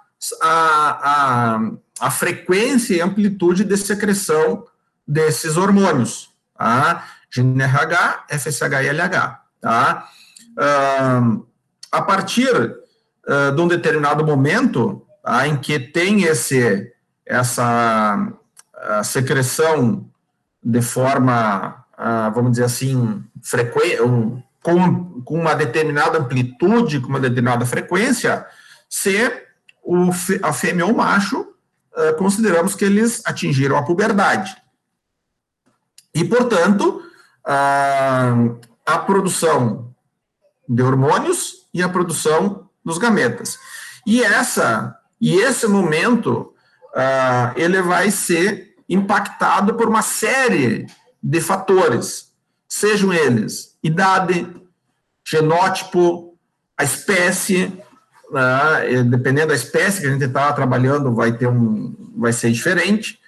a, a, a, frequência e amplitude de secreção desses hormônios, tá? GNRH, FSH e LH, tá? Uh, a partir uh, de um determinado momento tá, em que tem esse, essa uh, secreção de forma, ah, vamos dizer assim, frequente, um, com, com uma determinada amplitude, com uma determinada frequência, se o, a fêmea ou o macho, consideramos que eles atingiram a puberdade. E, portanto, a, a produção de hormônios e a produção dos gametas. E essa e esse momento uh, ele vai ser impactado por uma série de fatores, sejam eles idade, genótipo, a espécie, uh, dependendo da espécie que a gente está trabalhando, vai ter um, vai ser diferente,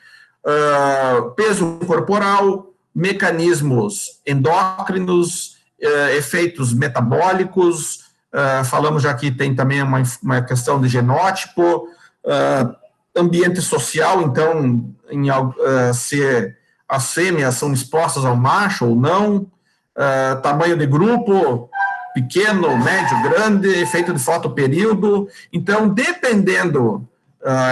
uh, peso corporal, mecanismos endócrinos, uh, efeitos metabólicos, uh, falamos já que tem também uma, uma questão de genótipo, uh, ambiente social, então, em, se as fêmeas são expostas ao macho ou não, tamanho de grupo, pequeno, médio, grande, efeito de fotoperíodo. Então, dependendo,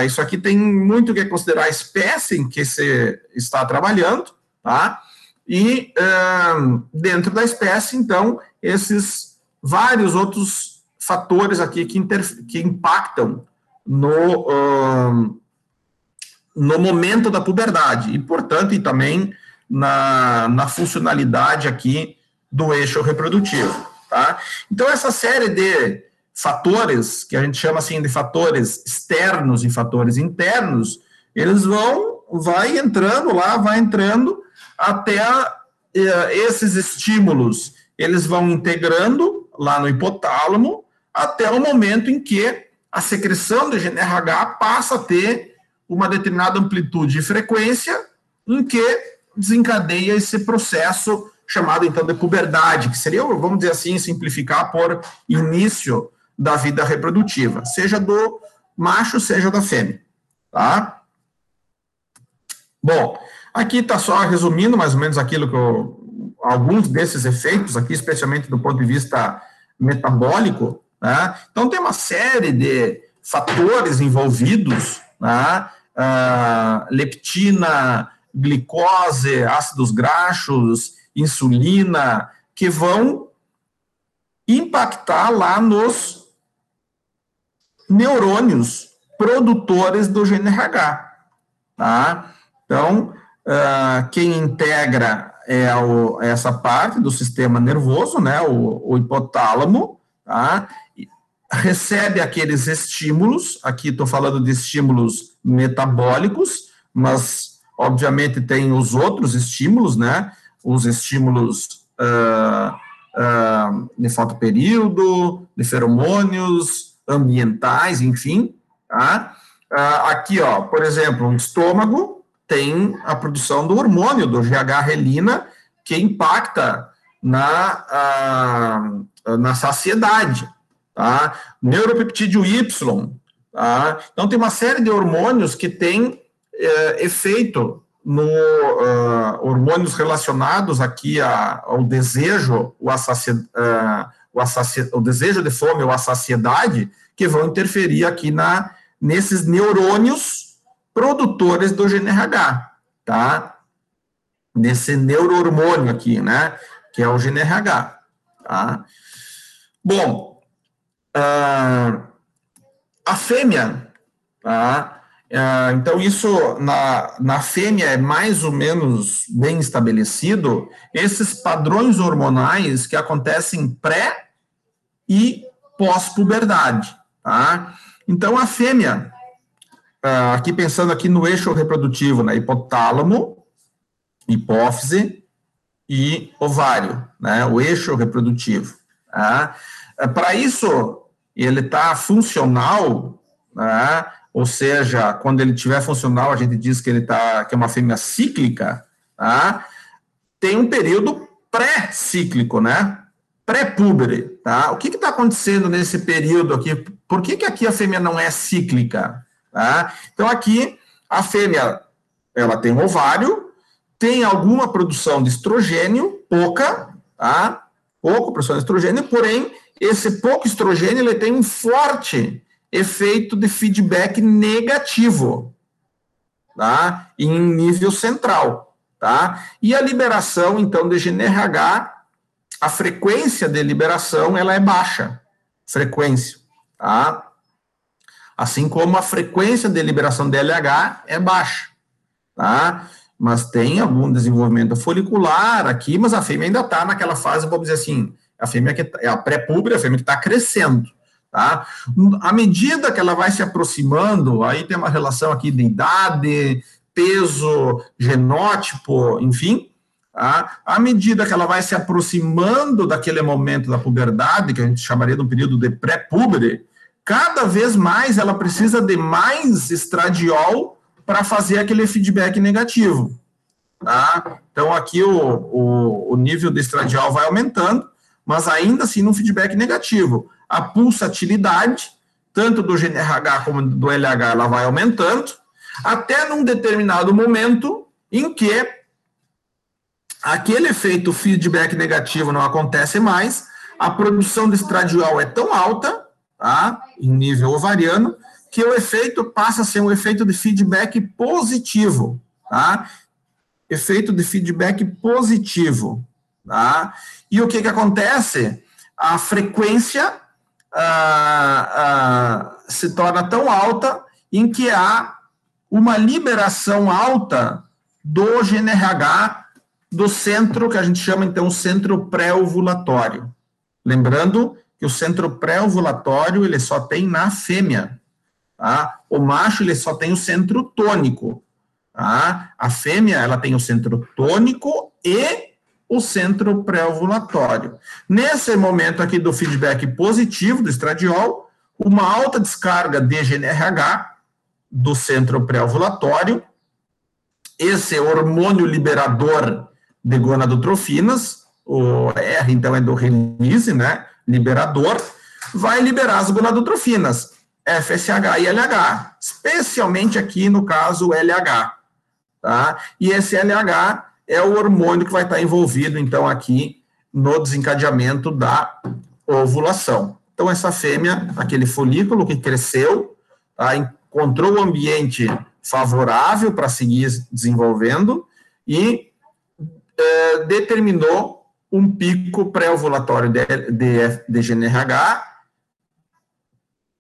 isso aqui tem muito que considerar a espécie em que se está trabalhando, tá? E uh, dentro da espécie, então, esses vários outros fatores aqui que, que impactam no, uh, no momento da puberdade e, portanto, e também na, na funcionalidade aqui do eixo reprodutivo, tá? Então, essa série de fatores, que a gente chama assim de fatores externos e fatores internos, eles vão, vai entrando lá, vai entrando, até eh, esses estímulos eles vão integrando lá no hipotálamo até o momento em que a secreção do GNRH passa a ter uma determinada amplitude e frequência em que desencadeia esse processo chamado então de puberdade, que seria, vamos dizer assim, simplificar por início da vida reprodutiva, seja do macho, seja da fêmea, tá? Bom, Aqui está só resumindo mais ou menos aquilo que eu, alguns desses efeitos aqui, especialmente do ponto de vista metabólico. Né? Então, tem uma série de fatores envolvidos, né? uh, leptina, glicose, ácidos graxos, insulina, que vão impactar lá nos neurônios produtores do GNRH. Tá? Então, Uh, quem integra é o, essa parte do sistema nervoso, né, o, o hipotálamo, tá? recebe aqueles estímulos, aqui estou falando de estímulos metabólicos, mas obviamente tem os outros estímulos, né? Os estímulos uh, uh, de fotoperíodo, de feromônios, ambientais, enfim, tá? Uh, aqui, ó, por exemplo, o estômago tem a produção do hormônio, do GH-relina, que impacta na, uh, na saciedade, tá? Neuropeptídeo Y, tá? Então, tem uma série de hormônios que tem uh, efeito no uh, hormônios relacionados aqui a, ao desejo, o, uh, o, o, desejo de fome ou a saciedade, que vão interferir aqui na, nesses neurônios produtores do GNRH, tá? Nesse neurohormônio aqui, né? Que é o GNRH, tá? Bom, uh, a fêmea, tá? Ah, então, isso na, na fêmea é mais ou menos bem estabelecido, esses padrões hormonais que acontecem pré e pós-puberdade, tá? Então, a fêmea, ah, aqui pensando aqui no eixo reprodutivo, né, hipotálamo, hipófise e ovário, né, o eixo reprodutivo. Tá? Para isso, ele está funcional, né, ou seja, quando ele estiver funcional, a gente diz que ele tá, que é uma fêmea cíclica, tá? Tem um período pré-cíclico, né? Pré-púbere, tá? O que está acontecendo nesse período aqui? Por que, que aqui a fêmea não é cíclica? Tá? Então, aqui, a fêmea, ela tem um ovário, tem alguma produção de estrogênio, pouca, tá? Pouco produção de estrogênio, porém, esse pouco estrogênio, ele tem um forte efeito de feedback negativo, tá? Em nível central, tá? E a liberação, então, de GNRH, a frequência de liberação, ela é baixa, frequência, tá? Assim como a frequência de liberação de LH é baixa, tá? Mas tem algum desenvolvimento folicular aqui, mas a fêmea ainda está naquela fase, vamos dizer assim, a fêmea que é a pré-púbria, a fêmea que está crescendo, Tá? À medida que ela vai se aproximando, aí tem uma relação aqui de idade, peso, genótipo, enfim, tá? à medida que ela vai se aproximando daquele momento da puberdade, que a gente chamaria de um período de pré-púbere, cada vez mais ela precisa de mais estradiol para fazer aquele feedback negativo. Tá? Então, aqui o, o, o nível de estradiol vai aumentando, mas ainda assim num feedback negativo a pulsatilidade, tanto do GNRH como do LH, ela vai aumentando, até num determinado momento em que aquele efeito feedback negativo não acontece mais, a produção de estradiol é tão alta, tá, em nível ovariano, que o efeito passa a ser um efeito de feedback positivo, tá? Efeito de feedback positivo, tá? E o que que acontece? A frequência ah, ah, se torna tão alta em que há uma liberação alta do GNRH do centro que a gente chama então centro pré-ovulatório. Lembrando que o centro pré-ovulatório ele só tem na fêmea, tá? O macho ele só tem o centro tônico, tá? A fêmea ela tem o centro tônico e o centro pré-ovulatório. Nesse momento aqui do feedback positivo do estradiol, uma alta descarga de GNRH do centro pré-ovulatório, esse hormônio liberador de gonadotrofinas, o R então é do release, né, liberador, vai liberar as gonadotrofinas, FSH e LH, especialmente aqui no caso LH, tá? E esse LH é o hormônio que vai estar envolvido, então, aqui no desencadeamento da ovulação. Então, essa fêmea, aquele folículo que cresceu, tá, encontrou o ambiente favorável para seguir desenvolvendo e é, determinou um pico pré-ovulatório de, de, de GNRH,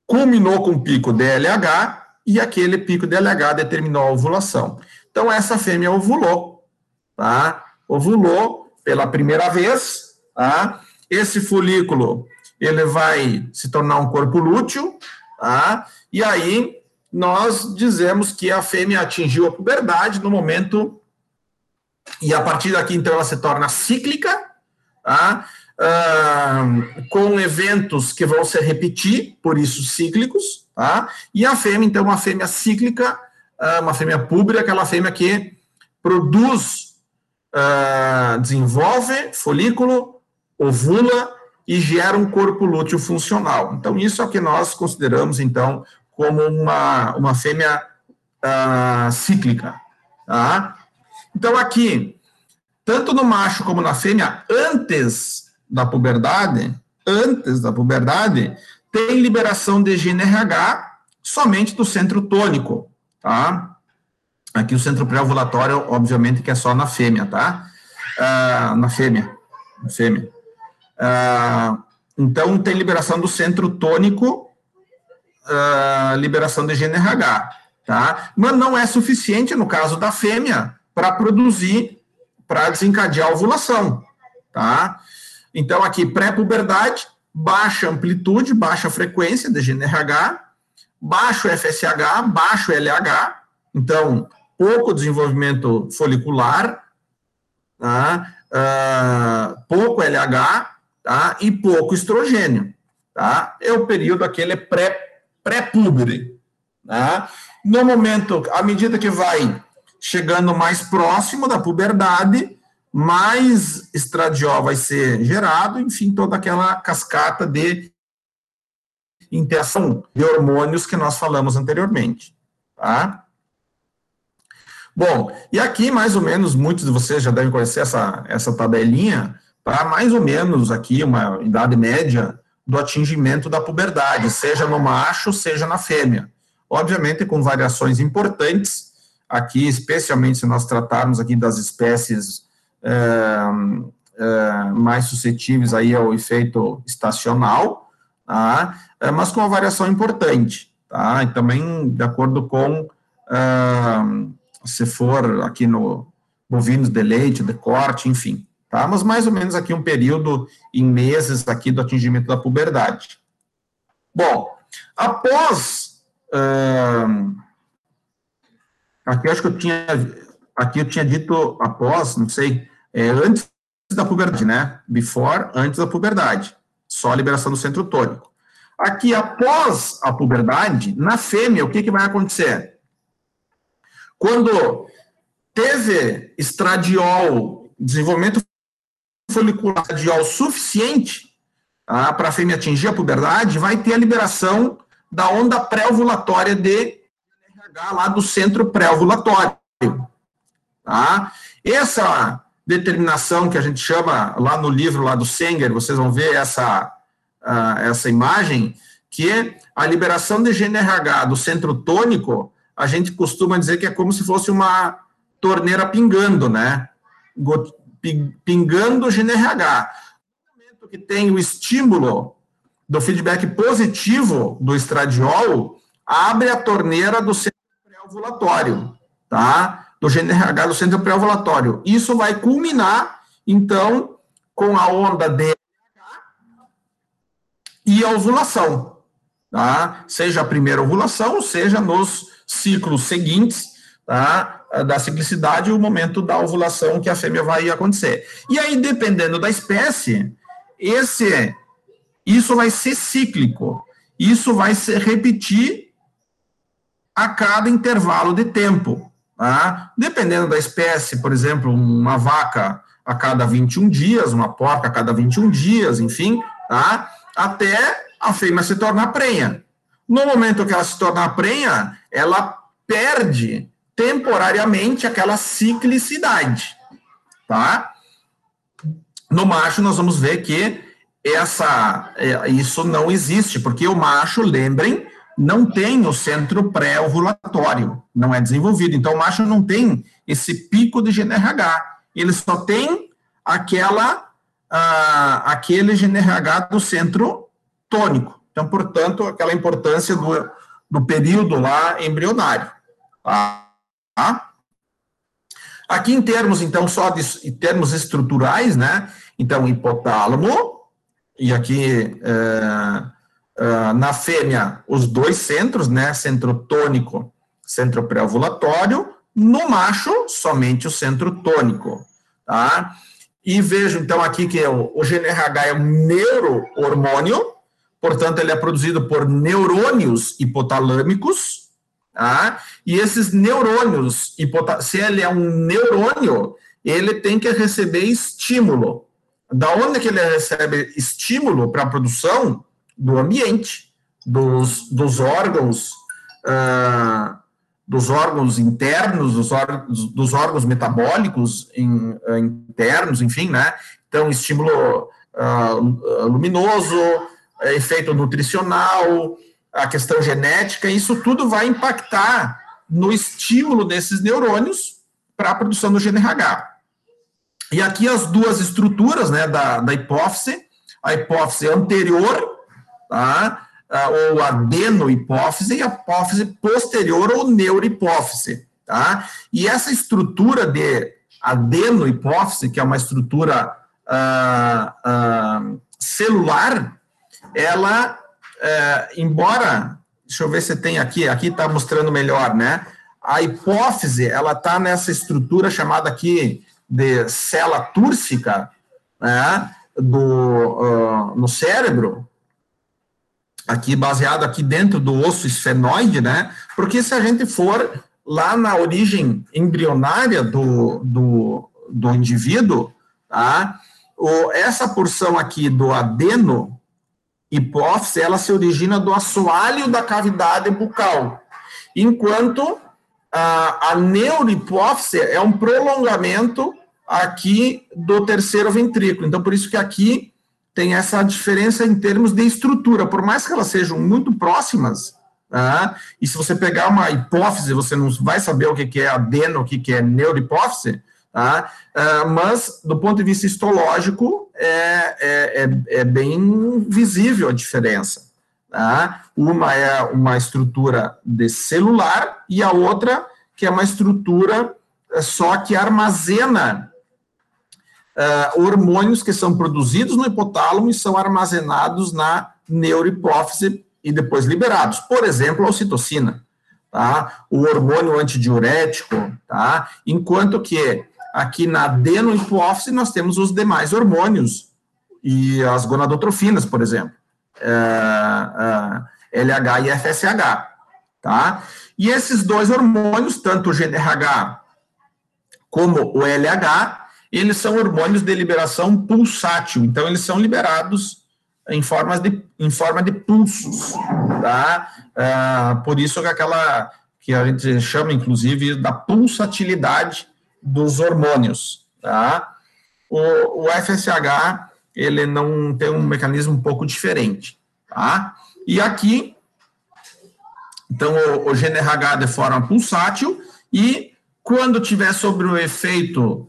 culminou com o pico DLH e aquele pico DLH determinou a ovulação. Então, essa fêmea ovulou, tá? Ovulou pela primeira vez, tá? Esse folículo, ele vai se tornar um corpo lúteo, tá? E aí nós dizemos que a fêmea atingiu a puberdade no momento e a partir daqui então ela se torna cíclica, tá? Ah, com eventos que vão se repetir, por isso cíclicos, tá? E a fêmea então uma fêmea cíclica, ah, uma fêmea púbrea, aquela fêmea que produz, ah, desenvolve folículo, ovula e gera um corpo lúteo funcional. Então, isso é o que nós consideramos, então, como uma, uma fêmea uh, cíclica. Tá? Então, aqui, tanto no macho como na fêmea, antes da puberdade, antes da puberdade, tem liberação de GNRH somente do centro tônico, tá? Aqui o centro pré-ovulatório, obviamente, que é só na fêmea, tá? Uh, na fêmea, na fêmea. Uh, então, tem liberação do centro tônico, uh, liberação de GNRH, tá? Mas não é suficiente, no caso da fêmea, para produzir, para desencadear a ovulação, tá? Então, aqui, pré-puberdade, baixa amplitude, baixa frequência de GNRH, baixo FSH, baixo LH, então, pouco desenvolvimento folicular, tá? Uh, pouco LH, tá? E pouco estrogênio, tá? É o período aquele pré pré-púbere, tá? No momento, à medida que vai chegando mais próximo da puberdade, mais estradiol vai ser gerado, enfim, toda aquela cascata de interação de hormônios que nós falamos anteriormente, tá? Bom, e aqui, mais ou menos, muitos de vocês já devem conhecer essa, essa tabelinha, para mais ou menos aqui uma idade média do atingimento da puberdade, seja no macho, seja na fêmea. Obviamente com variações importantes, aqui especialmente se nós tratarmos aqui das espécies é, é, mais suscetíveis aí ao efeito estacional, tá? é, mas com uma variação importante, tá? E também de acordo com, se for aqui no bovinos de leite, de corte, enfim tá? Mas mais ou menos aqui um período em meses aqui do atingimento da puberdade. Bom, após aqui acho que eu tinha aqui eu tinha dito após, não sei, é, antes da puberdade, né? Before, antes da puberdade, só a liberação do centro tônico. Aqui, após a puberdade, na fêmea, o que, que vai acontecer? Quando teve estradiol, desenvolvimento folicular radial suficiente tá, para a fêmea atingir a puberdade, vai ter a liberação da onda pré-ovulatória de RH lá do centro pré-ovulatório. Tá? Essa determinação que a gente chama lá no livro lá do Sanger, vocês vão ver essa, uh, essa imagem, que a liberação de GNRH do centro tônico, a gente costuma dizer que é como se fosse uma torneira pingando, né? pingando GNRH. No momento que tem o estímulo do feedback positivo do estradiol, abre a torneira do centro pré-ovulatório, tá? Do GNRH do centro pré-ovulatório. Isso vai culminar, então, com a onda DRH e a ovulação, tá? Seja a primeira ovulação, seja nos ciclos seguintes, tá? da ciclicidade o momento da ovulação que a fêmea vai acontecer. E aí, dependendo da espécie, esse isso vai ser cíclico. Isso vai se repetir a cada intervalo de tempo. Tá? Dependendo da espécie, por exemplo, uma vaca a cada 21 dias, uma porca a cada 21 dias, enfim, tá? até a fêmea se tornar prenha. No momento que ela se tornar prenha, ela perde temporariamente aquela ciclicidade, tá? No macho, nós vamos ver que essa, é, isso não existe, porque o macho, lembrem, não tem o centro pré-ovulatório, não é desenvolvido. Então, o macho não tem esse pico de GNRH, ele só tem aquela, ah, aquele GNRH do centro tônico. Então, portanto, aquela importância do, do período lá embrionário. Tá? Tá? Aqui em termos, então, só de, em termos estruturais, né? Então, hipotálamo, e aqui é, é, na fêmea, os dois centros, né, centro tônico, centro pré-ovulatório, no macho, somente o centro tônico, tá? E vejo, então, aqui que o, o GNRH é um neurohormônio, portanto, ele é produzido por neurônios hipotalâmicos, tá? E esses neurônios, se ele é um neurônio, ele tem que receber estímulo. Da onde que ele recebe estímulo para a produção? Do ambiente, dos, dos órgãos, uh, dos órgãos internos, dos, órgãos, dos órgãos metabólicos in, uh, internos, enfim, né? Então, estímulo uh, luminoso, efeito nutricional, a questão genética, isso tudo vai impactar no estímulo desses neurônios para a produção do GNRH. E aqui as duas estruturas né, da, da hipófise, a hipófise anterior, tá? ou adenohipófise, e a hipófise posterior, ou neurohipófise. Tá? E essa estrutura de adenohipófise, que é uma estrutura uh, uh, celular, ela, uh, embora, deixa eu ver se tem aqui, aqui está mostrando melhor, né? A hipófise, ela está nessa estrutura chamada aqui de célula túrcica né, do, uh, no cérebro, aqui baseado aqui dentro do osso esfenoide, né? Porque se a gente for lá na origem embrionária do, do, do indivíduo, tá? O, essa porção aqui do adeno hipófise, ela se origina do assoalho da cavidade bucal, enquanto a, a neurohipófise é um prolongamento aqui do terceiro ventrículo. Então, por isso que aqui tem essa diferença em termos de estrutura. Por mais que elas sejam muito próximas, tá? e se você pegar uma hipófise, você não vai saber o que é adeno, o que é neurohipófise, tá? Uh, mas, do ponto de vista histológico, é, é, é, é bem visível a diferença. Tá? Uma é uma estrutura de celular e a outra que é uma estrutura é, só que armazena uh, hormônios que são produzidos no hipotálamo e são armazenados na neurohipófise e depois liberados. Por exemplo, a ocitocina, tá? o hormônio antidiurético, tá? enquanto que aqui na adenohipófise nós temos os demais hormônios e as gonadotrofinas, por exemplo uh, uh, LH e FSH, tá? E esses dois hormônios, tanto o GNRH como o LH, eles são hormônios de liberação pulsátil, então eles são liberados em, formas de, em forma de pulsos, tá? Uh, por isso que aquela que a gente chama, inclusive, da pulsatilidade dos hormônios, tá? O, o FSH ele não tem um mecanismo um pouco diferente, tá? E aqui, então, o, o GNRH de forma pulsátil, e quando tiver sobre o efeito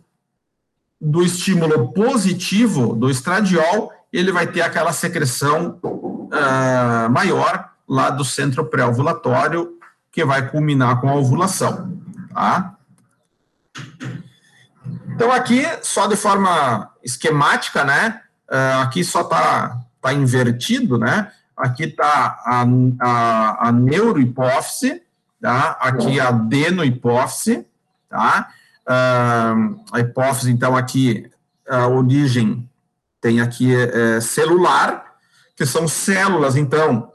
do estímulo positivo do estradiol, ele vai ter aquela secreção uh, maior lá do centro pré-ovulatório, que vai culminar com a ovulação, tá? Então, aqui, só de forma esquemática, né? Uh, aqui só está tá invertido, né? Aqui está a, a, a neurohipófise, tá? Aqui a adenohipófise, tá? Uh, a hipófise, então, aqui, a origem tem aqui é, celular, que são células, então,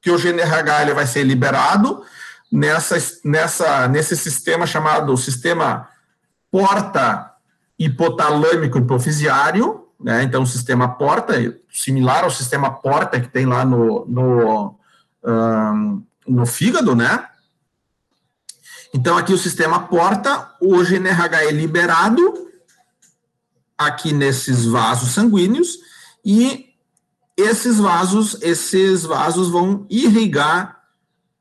que o GNRH ele vai ser liberado nessa, nessa, nesse sistema chamado sistema porta hipotalâmico hipofisiário, né? Então, sistema porta, similar ao sistema porta que tem lá no, no, um, no fígado, né? Então, aqui o sistema porta, o GNRH é liberado aqui nesses vasos sanguíneos e esses vasos, esses vasos vão irrigar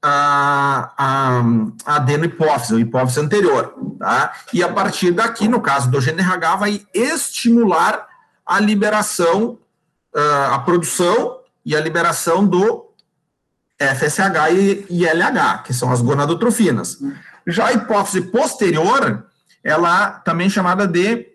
a, a, a adenohipófise, a hipófise anterior, tá? E a partir daqui, no caso do GNRH, vai estimular a liberação, a produção e a liberação do FSH e LH, que são as gonadotrofinas. Já a hipófise posterior, ela também chamada de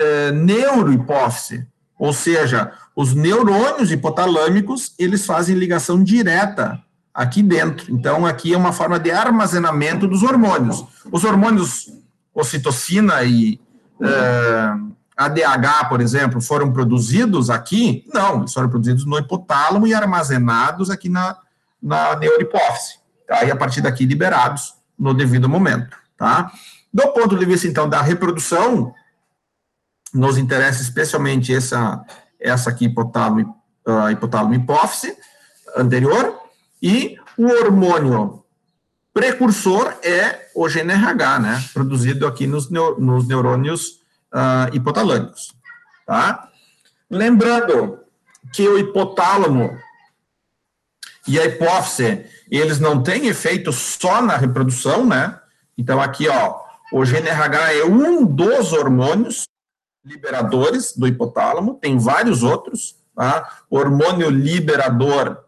uh, neurohipófise, ou seja, os neurônios hipotalâmicos, eles fazem ligação direta aqui dentro. Então, aqui é uma forma de armazenamento dos hormônios. Os hormônios ocitocina e é, ADH, por exemplo, foram produzidos aqui? Não, eles foram produzidos no hipotálamo e armazenados aqui na, na neurohipófise. Tá? E a partir daqui liberados no devido momento. Tá? Do ponto de vista, então, da reprodução, nos interessa especialmente essa essa aqui hipotálamo, uh, hipotálamo hipófise anterior, e o hormônio precursor é o GNRH, né, produzido aqui nos, neo, nos neurônios uh, hipotalâmicos, tá? Lembrando que o hipotálamo e a hipófise, eles não têm efeito só na reprodução, né? Então, aqui, ó, o GNRH é um dos hormônios liberadores do hipotálamo, tem vários outros, tá? hormônio liberador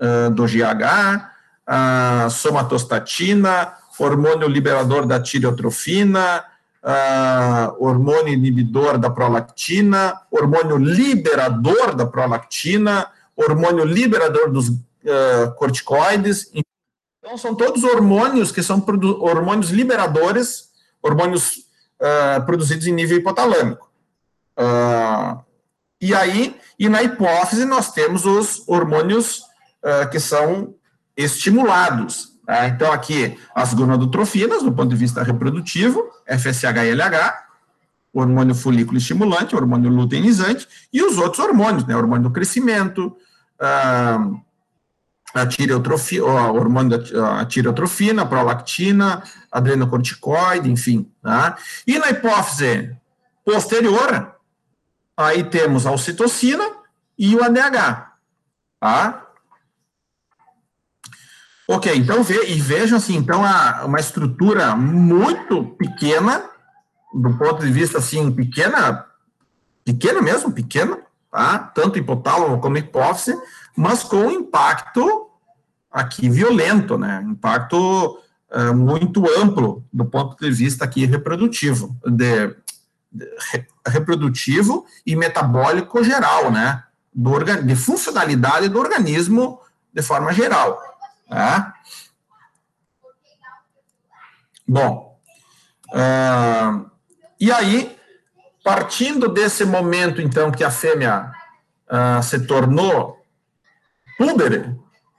uh, do GH, a somatostatina, hormônio liberador da tireotrofina, uh, hormônio inibidor da prolactina, hormônio liberador da prolactina, hormônio liberador dos uh, corticoides. Então, são todos hormônios que são hormônios liberadores, hormônios uh, produzidos em nível hipotalâmico. Uh, e aí, e na hipófise, nós temos os hormônios uh, que são estimulados. Tá? Então, aqui, as gonadotrofinas, do ponto de vista reprodutivo, FSH e LH, hormônio folículo estimulante, hormônio luteinizante, e os outros hormônios, né? Hormônio do crescimento, uh, a tireotrofia, o hormônio da tireotrofina, a prolactina, adrenocorticoide, enfim. Tá? E na hipófise posterior, aí temos a ocitocina e o ADH. Tá? Ok, então ve, e vejam assim, então a, uma estrutura muito pequena, do ponto de vista assim, pequena, pequena mesmo, pequena, tá? Tanto hipotálamo como hipófise, mas com impacto aqui violento, né? Impacto uh, muito amplo do ponto de vista aqui reprodutivo, de, de, reprodutivo e metabólico geral, né? Do de funcionalidade do organismo de forma geral. Tá? Bom, uh, e aí, partindo desse momento, então, que a fêmea uh, se tornou púbere,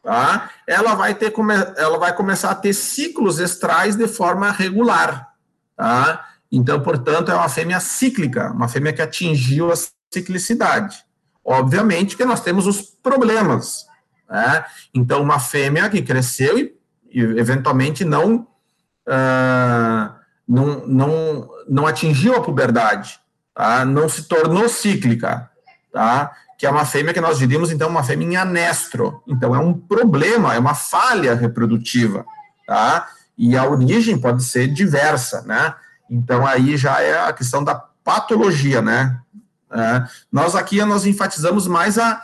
tá? ela, vai ter, ela vai começar a ter ciclos estrais de forma regular. Tá? Então, portanto, é uma fêmea cíclica, uma fêmea que atingiu a ciclicidade. Obviamente que nós temos os problemas. Né? Então, uma fêmea que cresceu e, e eventualmente não, uh, não, não, não atingiu a puberdade, tá? não se tornou cíclica. Tá? Que é uma fêmea que nós diríamos, então, uma fêmea em anestro. Então, é um problema, é uma falha reprodutiva, tá? E a origem pode ser diversa, né? Então, aí já é a questão da patologia, né? É, nós aqui, nós enfatizamos mais a,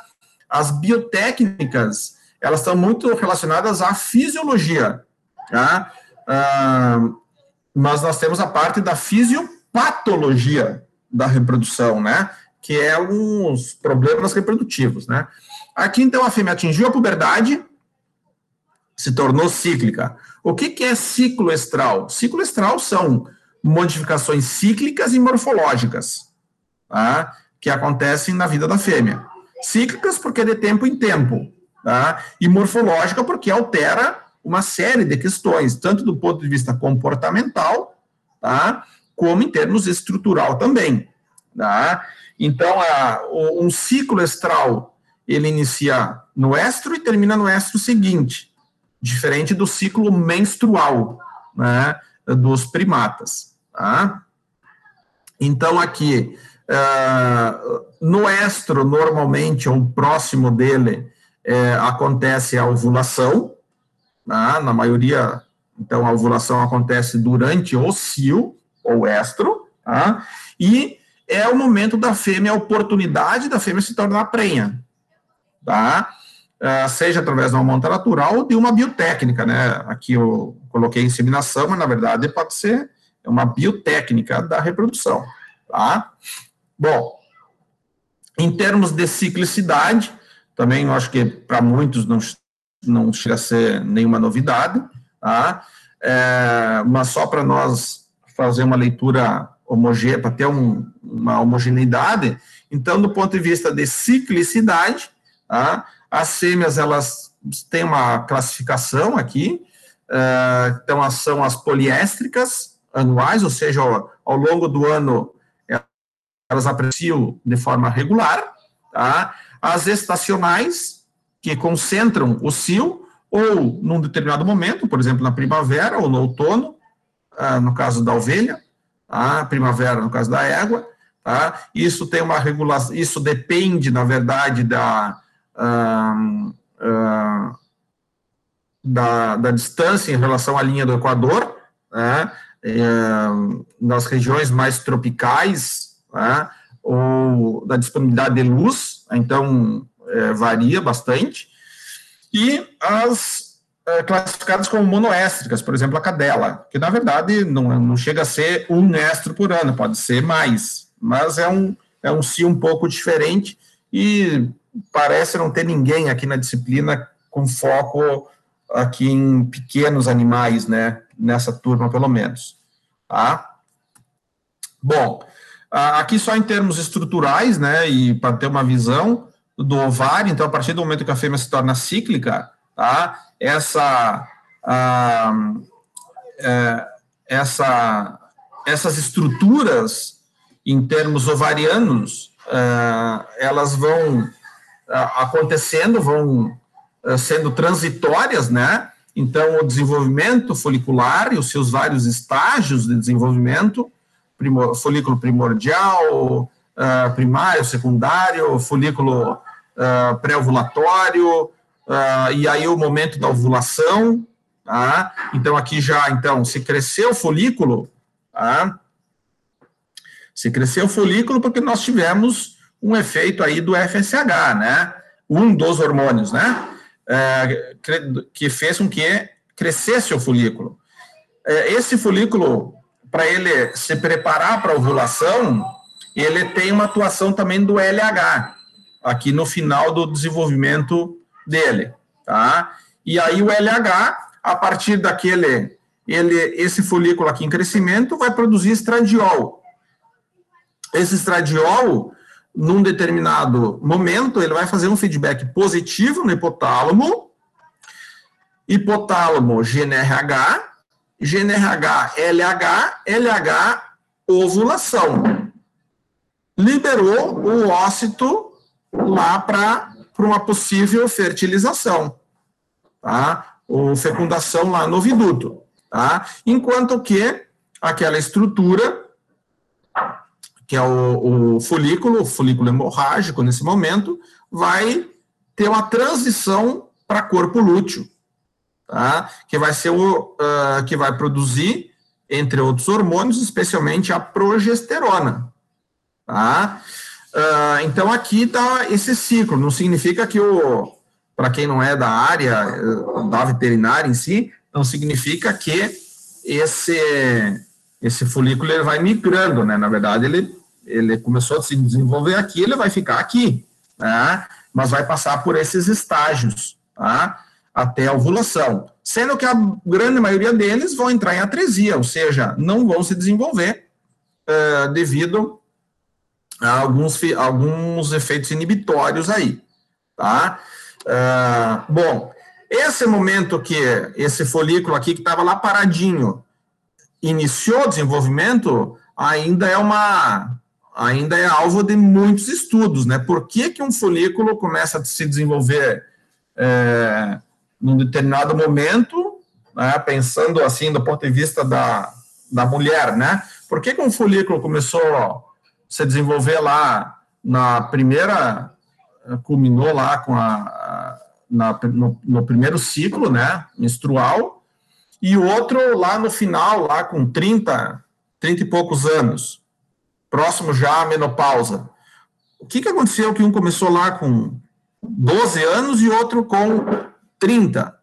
as biotécnicas, elas estão muito relacionadas à fisiologia, tá? Ah, mas nós temos a parte da fisiopatologia da reprodução, né? Que é os problemas reprodutivos, né? Aqui, então, a fêmea atingiu a puberdade, se tornou cíclica. O que, que é ciclo estral? Ciclo estral são modificações cíclicas e morfológicas, tá? que acontecem na vida da fêmea. Cíclicas porque é de tempo em tempo, tá? e morfológica porque altera uma série de questões, tanto do ponto de vista comportamental, tá? como em termos estrutural também. Tá? Então, a, um ciclo estral, ele inicia no estro e termina no estro seguinte, diferente do ciclo menstrual, né, dos primatas, tá? Então, aqui, uh, no estro, normalmente, ou próximo dele, é, acontece a ovulação, tá? na maioria, então, a ovulação acontece durante o cio, ou estro, tá? e é o momento da fêmea, a oportunidade da fêmea se tornar prenha, tá? Uh, seja através de uma monta natural ou de uma biotécnica, né? Aqui eu coloquei inseminação, mas na verdade pode ser uma biotécnica da reprodução, tá? Bom, Em termos de ciclicidade, também eu acho que para muitos não, não chega a ser nenhuma novidade, tá? É, mas só para nós fazer uma leitura homogênea, para ter um, uma homogeneidade, então, do ponto de vista de ciclicidade, tá? as fêmeas, elas têm uma classificação aqui, uh, então são as poliéstricas anuais, ou seja, ao, ao longo do ano elas apreciam de forma regular, tá? As estacionais, que concentram o cio, ou num determinado momento, por exemplo, na primavera ou no outono, ah, no caso da ovelha, tá? primavera no caso da égua, tá? Isso tem uma regulação, isso depende, na verdade, da, ah, da, da, distância em relação à linha do Equador, né? É, nas regiões mais tropicais, né? ou da disponibilidade de luz, então é, varia bastante, e as classificadas como monoéstricas, por exemplo, a cadela, que na verdade não, não chega a ser um estro por ano, pode ser mais, mas é um, é um cio um pouco diferente e parece não ter ninguém aqui na disciplina com foco aqui em pequenos animais, né, nessa turma pelo menos, tá? Bom, aqui só em termos estruturais, né, e para ter uma visão do ovário, então a partir do momento que a fêmea se torna cíclica, tá, essa, ah, é, essa, essas estruturas em termos ovarianos, ah, elas vão ah, acontecendo, vão ah, sendo transitórias, né, então o desenvolvimento folicular e os seus vários estágios de desenvolvimento, primor, folículo primordial, primário, secundário, folículo pré-ovulatório, uh, e aí o momento da ovulação, tá? Então, aqui já, então, se cresceu o folículo, tá? Se cresceu o folículo porque nós tivemos um efeito aí do FSH, né? Um dos hormônios, né? É, que fez com que crescesse o folículo. É, esse folículo para ele se preparar para a ovulação, ele tem uma atuação também do LH, aqui no final do desenvolvimento dele, tá? E aí o LH, a partir daquele, ele, esse folículo aqui em crescimento, vai produzir estradiol. Esse estradiol, num determinado momento, ele vai fazer um feedback positivo no hipotálamo, hipotálamo GNRH, GNRH, LH, LH, ovulação. Liberou o ócito lá para uma possível fertilização, tá? Ou fecundação lá no oviduto, tá? Enquanto que aquela estrutura, que é o, o folículo, o folículo hemorrágico nesse momento, vai ter uma transição para corpo lúteo, tá? que vai ser o uh, que vai produzir, entre outros hormônios, especialmente a progesterona. Tá? Uh, então aqui está esse ciclo, não significa que o, para quem não é da área eh, da veterinária em si, não significa que esse esse folículo ele vai migrando, né? Na verdade, ele, ele começou a se desenvolver aqui, ele vai ficar aqui, né? Mas vai passar por esses estágios, tá? até a ovulação, sendo que a grande maioria deles vão entrar em atresia, ou seja, não vão se desenvolver uh, devido alguns, alguns efeitos inibitórios aí, tá? Uh, bom, esse momento que esse folículo aqui que estava lá paradinho iniciou o desenvolvimento, ainda é uma ainda é alvo de muitos estudos, né? Por que, que um folículo começa a se desenvolver é, num determinado momento, né, pensando assim do ponto de vista da, da mulher, né? Por que, que um folículo começou se desenvolver lá na primeira, culminou lá com a, na, no, no, primeiro ciclo, né, menstrual, e outro lá no final, lá com 30, 30 e poucos anos, próximo já à menopausa. O que, que aconteceu que um começou lá com 12 anos e outro com 30.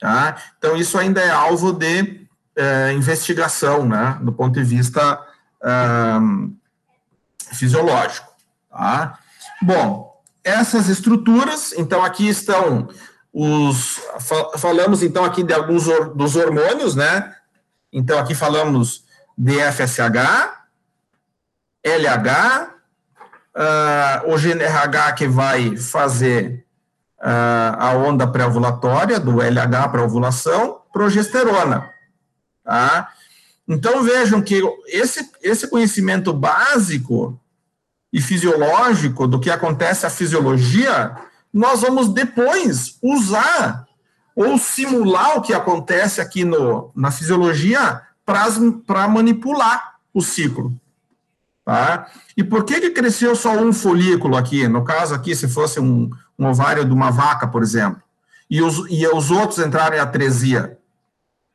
Tá? Então, isso ainda é alvo de é, investigação, né, do ponto de vista fisiológico. Tá? Bom, essas estruturas, então aqui estão os. Falamos então aqui de alguns dos hormônios, né? Então aqui falamos de FSH, LH, uh, o GNRH que vai fazer uh, a onda pré-ovulatória, do LH para ovulação, progesterona. Tá? Então vejam que esse, esse conhecimento básico e fisiológico do que acontece a fisiologia, nós vamos depois usar ou simular o que acontece aqui no, na fisiologia para manipular o ciclo. Tá? E por que, que cresceu só um folículo aqui? No caso aqui, se fosse um, um ovário de uma vaca, por exemplo, e os, e os outros entrarem em atresia?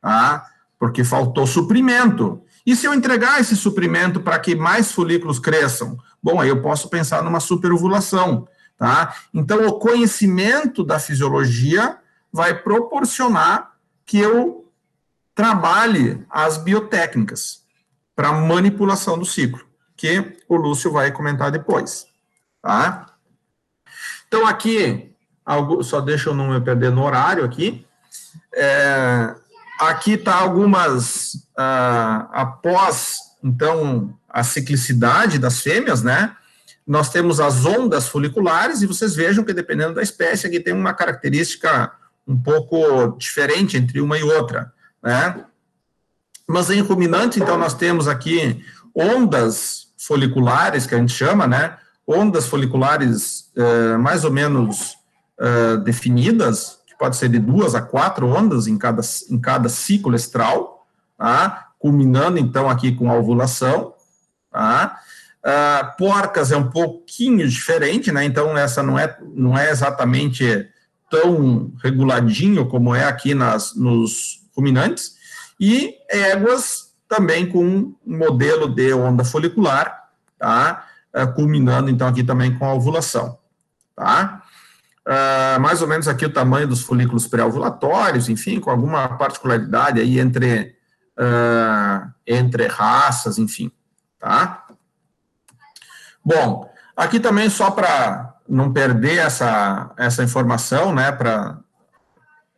Tá? Porque faltou suprimento. E se eu entregar esse suprimento para que mais folículos cresçam? Bom, aí eu posso pensar numa superovulação, tá? Então, o conhecimento da fisiologia vai proporcionar que eu trabalhe as biotécnicas para manipulação do ciclo que o Lúcio vai comentar depois, tá? Então, aqui, só deixa eu não me perder no horário aqui, é, aqui está algumas, ah, após, então, a ciclicidade das fêmeas, né, nós temos as ondas foliculares, e vocês vejam que dependendo da espécie, aqui tem uma característica um pouco diferente entre uma e outra, né, mas em ruminantes, então, nós temos aqui ondas foliculares, que a gente chama, né? Ondas foliculares eh, mais ou menos eh, definidas, pode ser de duas a quatro ondas em cada, em cada ciclo estral, tá? culminando então aqui com a ovulação. Tá? Uh, porcas é um pouquinho diferente, né? Então essa não é, não é exatamente tão reguladinho como é aqui nas, nos ruminantes. E éguas também com um modelo de onda folicular, tá? Uh, culminando, então, aqui também com a ovulação, tá? Uh, mais ou menos aqui o tamanho dos folículos pré-ovulatórios, enfim, com alguma particularidade aí entre, uh, entre raças, enfim, tá? Bom, aqui também só para não perder essa, essa informação, né, para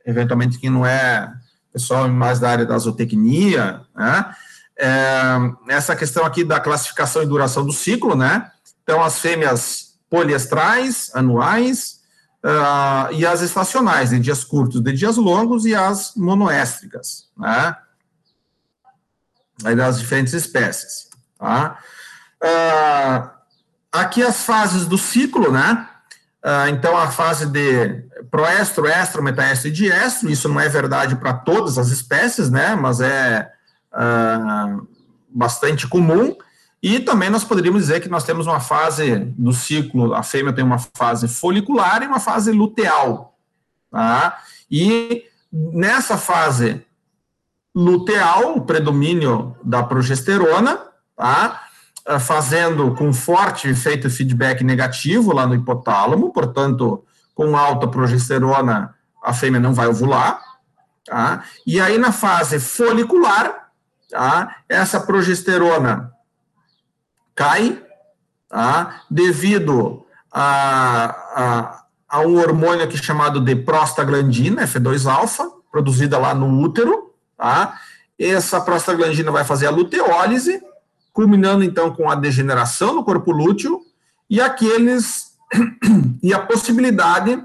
eventualmente quem não é pessoal mais da área da zootecnia, né? É, essa questão aqui da classificação e duração do ciclo, né? Então, as fêmeas poliestrais, anuais, uh, e as estacionais, de dias curtos, de dias longos, e as monoéstricas, né? Aí das diferentes espécies, tá? Uh, aqui as fases do ciclo, né? Uh, então, a fase de proestro, estro, metaestro e diestro, isso não é verdade para todas as espécies, né, mas é bastante comum, e também nós poderíamos dizer que nós temos uma fase do ciclo, a fêmea tem uma fase folicular e uma fase luteal, tá? E nessa fase luteal, o predomínio da progesterona, tá? Ah, fazendo com forte efeito feedback negativo lá no hipotálamo, portanto, com alta progesterona, a fêmea não vai ovular. Tá? E aí, na fase folicular, tá? essa progesterona cai, tá? devido a, a, a um hormônio aqui chamado de prostaglandina, F2-alfa, produzida lá no útero. Tá? Essa prostaglandina vai fazer a luteólise, culminando então com a degeneração do corpo lúteo e aqueles *clears throat* e a possibilidade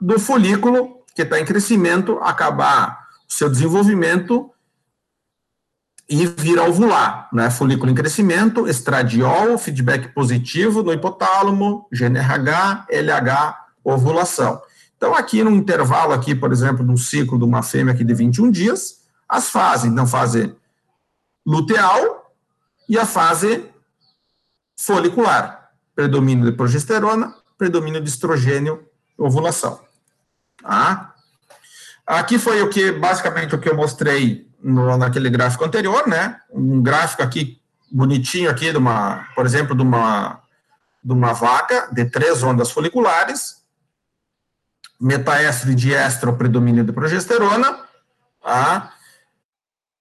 do folículo que está em crescimento acabar o seu desenvolvimento e vir a ovular, né? Folículo em crescimento, estradiol, feedback positivo no hipotálamo, GNRH, LH, ovulação. Então, aqui no intervalo aqui, por exemplo, no ciclo de uma fêmea aqui de 21 dias, as fases, então fase luteal, e a fase folicular, predomínio de progesterona, predomínio de estrogênio, ovulação. Tá? Aqui foi o que, basicamente, o que eu mostrei no, naquele gráfico anterior, né? Um gráfico aqui, bonitinho aqui, de uma, por exemplo, de uma, de uma vaca de três ondas foliculares, metaestro e diestro, predomínio de progesterona, tá?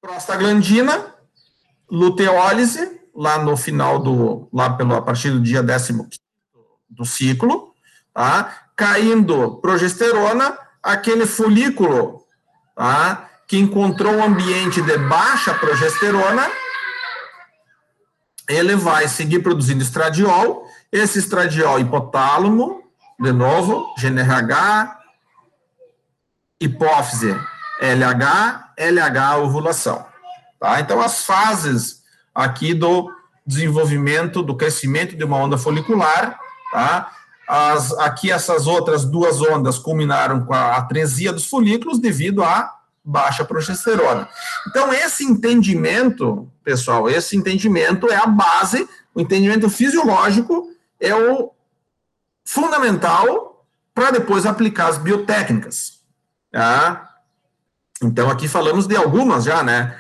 prostaglandina, luteólise, lá no final do, lá pelo, a partir do dia 15 do ciclo, tá? Caindo progesterona, aquele folículo, tá? Que encontrou um ambiente de baixa progesterona, ele vai seguir produzindo estradiol, esse estradiol hipotálamo, de novo, GNRH, hipófise LH, LH ovulação. Tá? Então, as fases aqui do desenvolvimento, do crescimento de uma onda folicular, tá? As, aqui essas outras duas ondas culminaram com a atresia dos folículos devido à baixa progesterona. Então, esse entendimento, pessoal, esse entendimento é a base, o entendimento fisiológico é o fundamental para depois aplicar as biotécnicas. Tá? Então, aqui falamos de algumas já, né?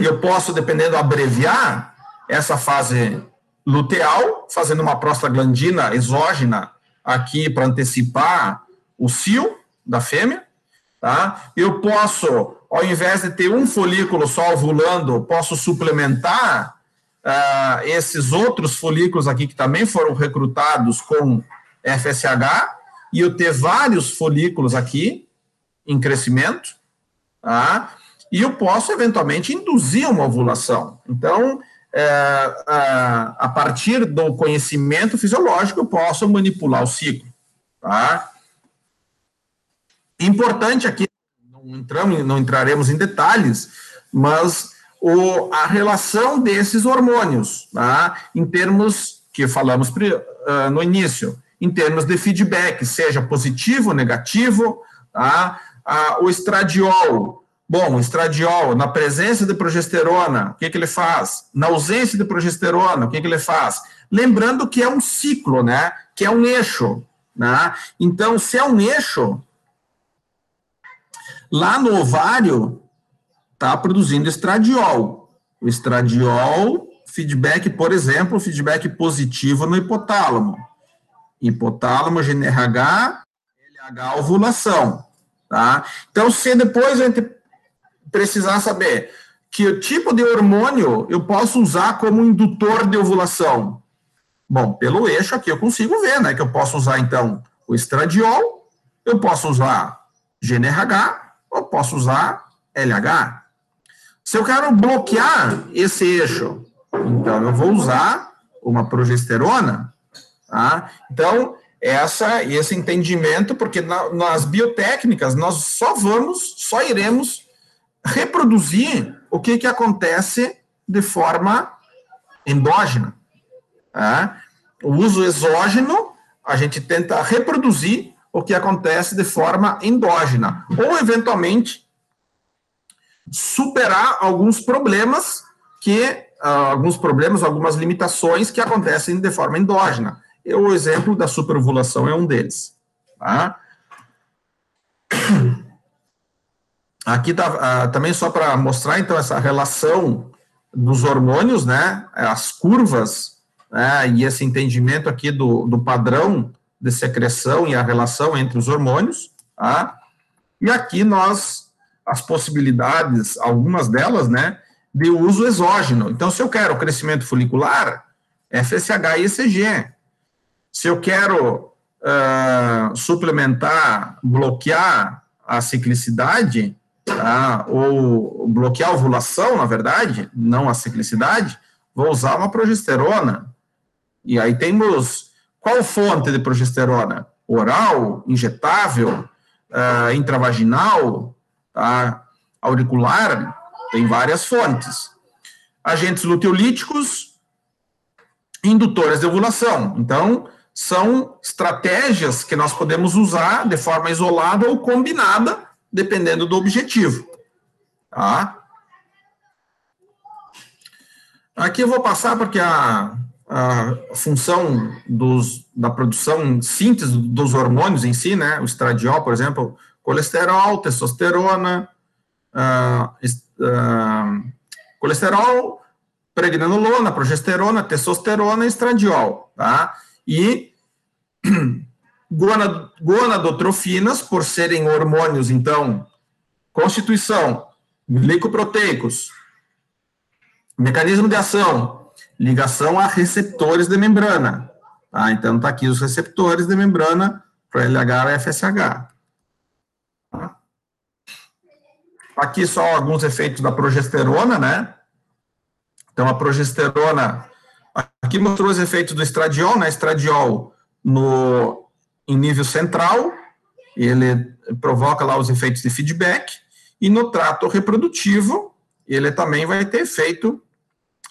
Eu posso, dependendo, abreviar essa fase luteal, fazendo uma prostaglandina exógena aqui para antecipar o cio da fêmea, tá? Eu posso, ao invés de ter um folículo só ovulando, posso suplementar uh, esses outros folículos aqui que também foram recrutados com FSH e eu ter vários folículos aqui em crescimento, tá? E eu posso eventualmente induzir uma ovulação. Então, é, a, partir do conhecimento fisiológico, eu posso manipular o ciclo, tá? Importante aqui, não, entramos, não entraremos em detalhes, mas o, a relação desses hormônios, tá? em termos que falamos uh, no início, em termos de feedback, seja positivo negativo, tá? Ah, o estradiol, bom, o estradiol, na presença de progesterona, o que, que ele faz? Na ausência de progesterona, o que, que ele faz? Lembrando que é um ciclo, né? Que é um eixo, né? Então, se é um eixo, lá no ovário, está produzindo estradiol. O estradiol, feedback, por exemplo, feedback positivo no hipotálamo. Hipotálamo, GNRH, LH, ovulação. Tá? Então, se depois a gente precisar saber que tipo de hormônio eu posso usar como indutor de ovulação, bom, pelo eixo aqui eu consigo ver, né, que eu posso usar, então, o estradiol, eu posso usar GNRH, ou posso usar LH. Se eu quero bloquear esse eixo, então eu vou usar uma progesterona, tá? Então, essa esse entendimento, porque na, nas biotécnicas nós só vamos, só iremos reproduzir o que, que acontece de forma endógena. Tá? O uso exógeno, a gente tenta reproduzir o que acontece de forma endógena, ou eventualmente superar alguns problemas que uh, alguns problemas, algumas limitações que acontecem de forma endógena. E o exemplo da superovulação é um deles. Tá? *clears throat* Aqui tá, uh, também só para mostrar então essa relação dos hormônios, né? As curvas né, e esse entendimento aqui do, do padrão de secreção e a relação entre os hormônios. Tá? E aqui nós as possibilidades, algumas delas, né, de uso exógeno. Então, se eu quero crescimento folicular, FSH e ECG. Se eu quero uh, suplementar, bloquear a ciclicidade, tá, ou bloquear a ovulação, na verdade, não a ciclicidade, vou usar uma progesterona. E aí temos qual fonte de progesterona? Oral, injetável, uh, intravaginal, tá? auricular, tem várias fontes. Agentes luteolíticos, indutoras de ovulação. Então, são estratégias que nós podemos usar de forma isolada ou combinada, dependendo do objetivo. Tá? Aqui eu vou passar porque a, a função dos, da produção, síntese dos hormônios em si, né, o estradiol, por exemplo, colesterol, testosterona, uh, uh, colesterol, pregnanolona, progesterona, testosterona e estradiol, tá? E *clears throat* gonadotrofinas, por serem hormônios, então, constituição, glicoproteicos, mecanismo de ação, ligação a receptores de membrana, Tá? Então, está aqui os receptores de membrana para LH e FSH. Tá? Aqui só alguns efeitos da progesterona, né? Então, a progesterona, aqui mostrou os efeitos do estradiol, né? Estradiol no, em nível central, ele provoca lá os efeitos de feedback, e no trato reprodutivo, ele também vai ter efeito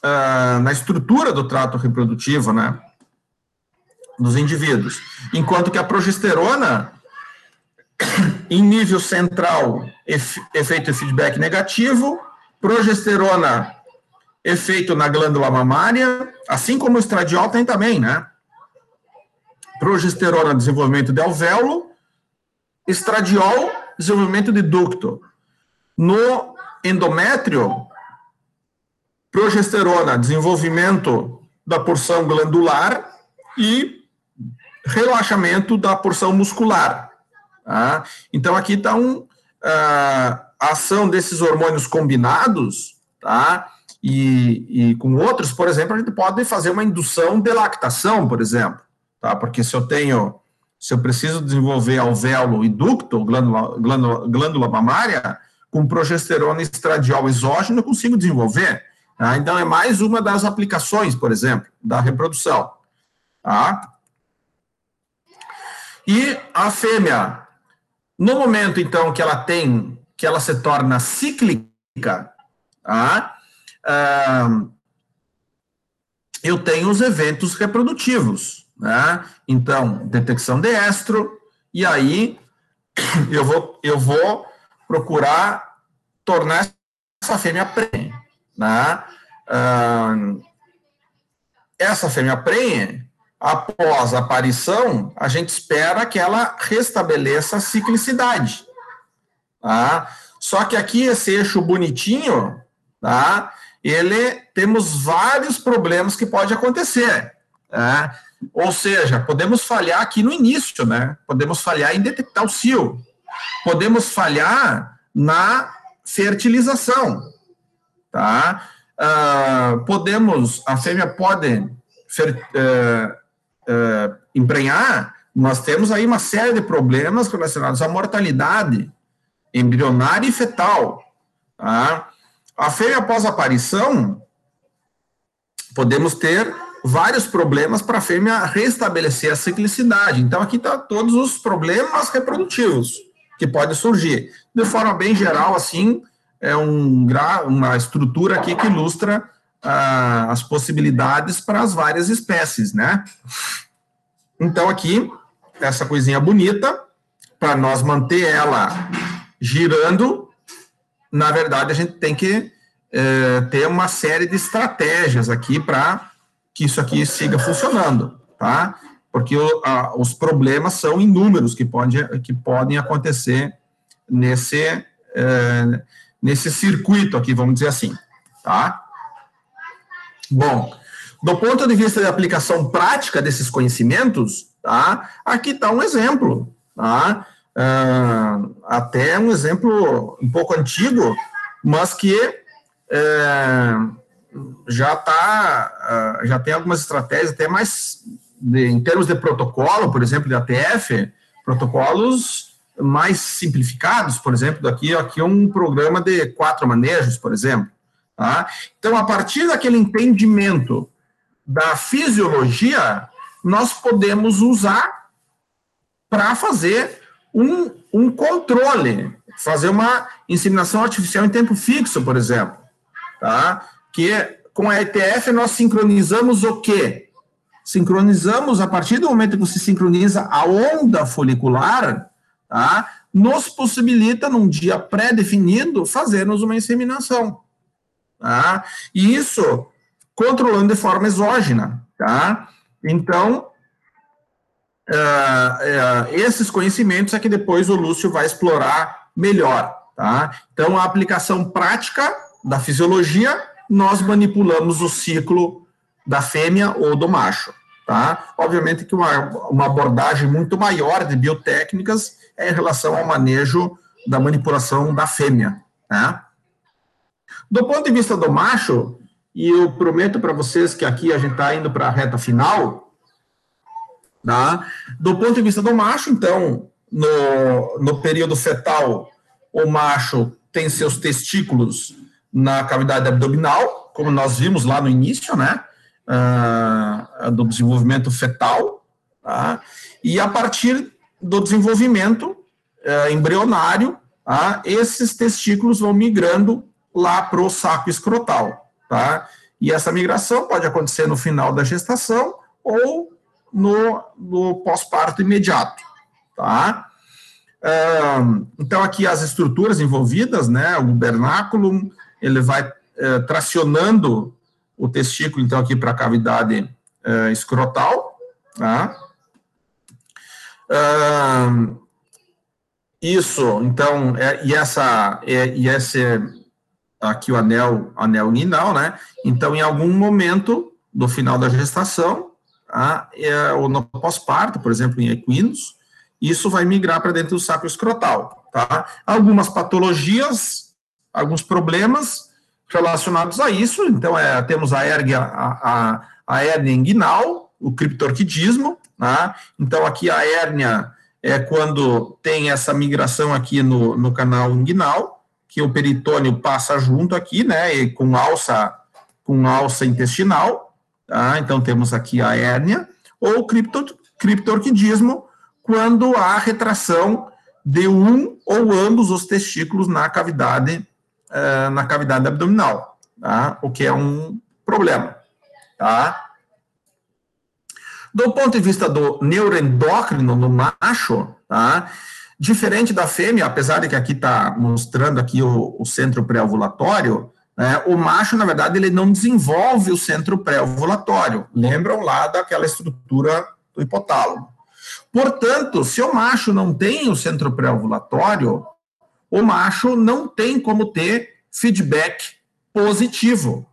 uh, na estrutura do trato reprodutivo, né? Dos indivíduos. Enquanto que a progesterona, *coughs* em nível central, efeito feedback negativo, progesterona, efeito na glândula mamária, assim como o estradiol tem também, né? Progesterona, desenvolvimento de alvéolo, estradiol, desenvolvimento de ducto. No endométrio, progesterona, desenvolvimento da porção glandular e relaxamento da porção muscular. Tá? Então, aqui está um, a ação desses hormônios combinados, tá? E, e, com outros, por exemplo, a gente pode fazer uma indução de lactação, por exemplo, tá? Porque se eu tenho, se eu preciso desenvolver alvéolo e ducto, glândula, glândula, glândula mamária, com progesterona estradiol exógeno, eu consigo desenvolver. Tá? Então, é mais uma das aplicações, por exemplo, da reprodução. Tá? E a fêmea, no momento, então, que ela tem, que ela se torna cíclica, tá? Ah, eu tenho os eventos reprodutivos, né? Então, detecção de estro, e aí eu vou, eu vou procurar tornar essa fêmea prenhe. Né? Essa fêmea prenhe, após a aparição, a gente espera que ela restabeleça a ciclicidade. Tá? Só que aqui esse eixo bonitinho, tá? ele temos vários problemas que pode acontecer. Tá? Ou seja, podemos falhar aqui no início, né? Podemos falhar em detectar o cio podemos falhar na fertilização, tá? Uh, podemos, a fêmea pode fer, uh, uh, emprenhar, nós temos aí uma série de problemas relacionados à mortalidade embrionária e fetal, tá? A fêmea após a aparição, podemos ter vários problemas para a fêmea restabelecer a ciclicidade. Então, aqui está todos os problemas reprodutivos que pode surgir. De forma bem geral, assim, é um, uma estrutura aqui que ilustra ah, as possibilidades para as várias espécies, né? Então, aqui, essa coisinha bonita, para nós manter ela girando, na verdade, a gente tem que é, ter uma série de estratégias aqui para que isso aqui siga funcionando, tá? porque o, a, os problemas são inúmeros que, pode, que podem acontecer nesse, é, nesse circuito aqui, vamos dizer assim, tá? Bom, do ponto de vista de aplicação prática desses conhecimentos, tá? Aqui está um exemplo, tá? Uh, até um exemplo um pouco antigo, mas que é, já tá, uh, já tem algumas estratégias até mais de, em termos de protocolo, por exemplo, de ATF, protocolos mais simplificados, por exemplo, daqui aqui é um programa de quatro manejos, por exemplo. Tá? Então, a partir daquele entendimento da fisiologia, nós podemos usar para fazer um, um controle, fazer uma inseminação artificial em tempo fixo, por exemplo. Tá? Que com a ETF nós sincronizamos o quê? sincronizamos, a partir do momento que se sincroniza a onda folicular, tá? nos possibilita, num dia pré-definido, fazermos uma inseminação. Tá? E isso controlando de forma exógena. Tá? Então, uh, uh, esses conhecimentos é que depois o Lúcio vai explorar melhor. Tá? Então, a aplicação prática da fisiologia, nós manipulamos o ciclo da fêmea ou do macho. Tá? Obviamente que uma, uma abordagem muito maior de biotécnicas é em relação ao manejo da manipulação da fêmea. Tá? Do ponto de vista do macho, e eu prometo para vocês que aqui a gente está indo para a reta final, Tá? Do ponto de vista do macho, então, no, no período fetal, o macho tem seus testículos na cavidade abdominal, como nós vimos lá no início, né? Uh, do desenvolvimento fetal, tá? e a partir do desenvolvimento uh, embrionário, tá? esses testículos vão migrando lá para o saco escrotal, tá? E essa migração pode acontecer no final da gestação ou no, no pós-parto imediato, tá? Então, aqui as estruturas envolvidas, né, o gubernáculo, ele vai uh, tracionando o testículo, então, aqui para a cavidade uh, escrotal, tá? Isso, então, é, e essa, é, e esse, aqui o anel, anel né? Então, em algum momento do final da gestação, tá? é, ou no pós-parto, por exemplo, em equinos, isso vai migrar para dentro do saco escrotal, tá? Algumas patologias, alguns problemas relacionados a isso, então é, temos a hérnia, a, a, a inguinal, o criptorquidismo, tá? Então aqui a hérnia é quando tem essa migração aqui no, no canal inguinal, que o peritônio passa junto aqui, né, e com alça, com alça intestinal, tá? Então temos aqui a hérnia, ou cripto, criptorquidismo, quando há retração de um ou ambos os testículos na cavidade, uh, na cavidade abdominal, tá? o que é um problema. Tá? Do ponto de vista do neuroendócrino no macho, tá? diferente da fêmea, apesar de que aqui está mostrando aqui o, o centro pré-ovulatório, né, o macho, na verdade, ele não desenvolve o centro pré-ovulatório. Lembram lá daquela estrutura do hipotálamo. Portanto, se o macho não tem o centro pré-ovulatório, o macho não tem como ter feedback positivo.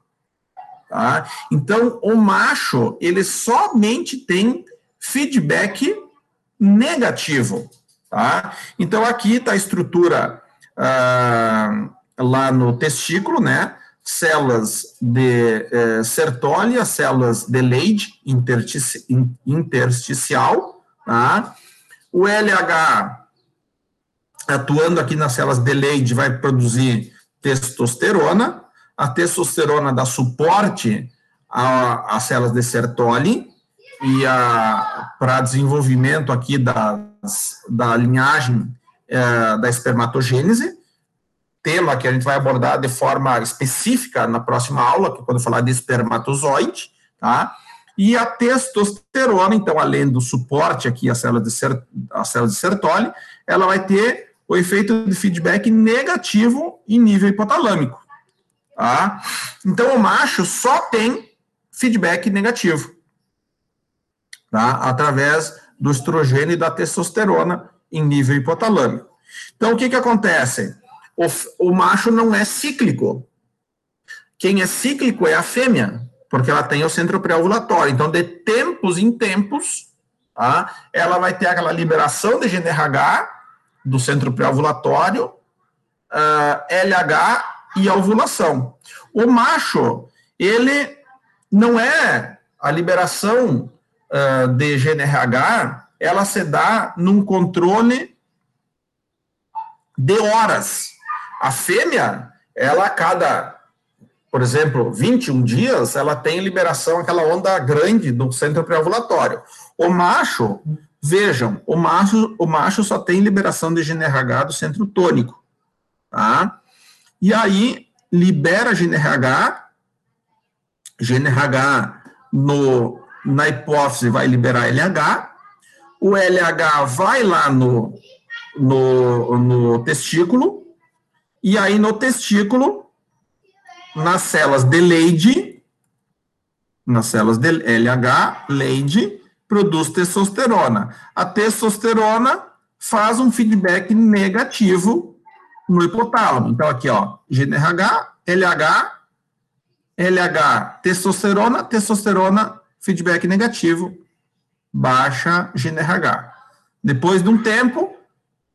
Tá? Então, o macho, ele somente tem feedback negativo. Tá? Então, aqui está a estrutura ah, lá no testículo, né? Células de eh, Sertoli, células de Leydig intersticial, Tá? O LH, atuando aqui nas células de Leydig, vai produzir testosterona. A testosterona dá suporte às células de Sertoli e para desenvolvimento aqui das, da linhagem é, da espermatogênese, tema que a gente vai abordar de forma específica na próxima aula, é quando falar de espermatozoide, tá? E a testosterona, então, além do suporte aqui às células de, Ser, às células de Sertoli, ela vai ter o efeito de feedback negativo em nível hipotalâmico. Tá? Então, o macho só tem feedback negativo, tá? através do estrogênio e da testosterona em nível hipotalâmico. Então, o que, que acontece? O, o macho não é cíclico. Quem é cíclico é a fêmea porque ela tem o centro pré-ovulatório. Então, de tempos em tempos, tá, ela vai ter aquela liberação de GNRH do centro pré-ovulatório, uh, ah, LH e a ovulação. O macho, ele não é a liberação uh, de GNRH, ela se dá num controle de horas. A fêmea, ela a cada por exemplo, 21 dias, ela tem liberação, aquela onda grande do centro pré-ovulatório. O macho, vejam, o macho, o macho só tem liberação de GNRH do centro tônico, tá? E aí, libera GNRH, GNRH no, na hipófise vai liberar LH, o LH vai lá no, no, no testículo, e aí no testículo nas células de Leydig, nas células de LH, Leydig, produz testosterona. A testosterona faz um feedback negativo no hipotálamo. Então, aqui, ó, GNRH, LH, LH, testosterona, testosterona, feedback negativo, baixa GNRH. Depois de um tempo,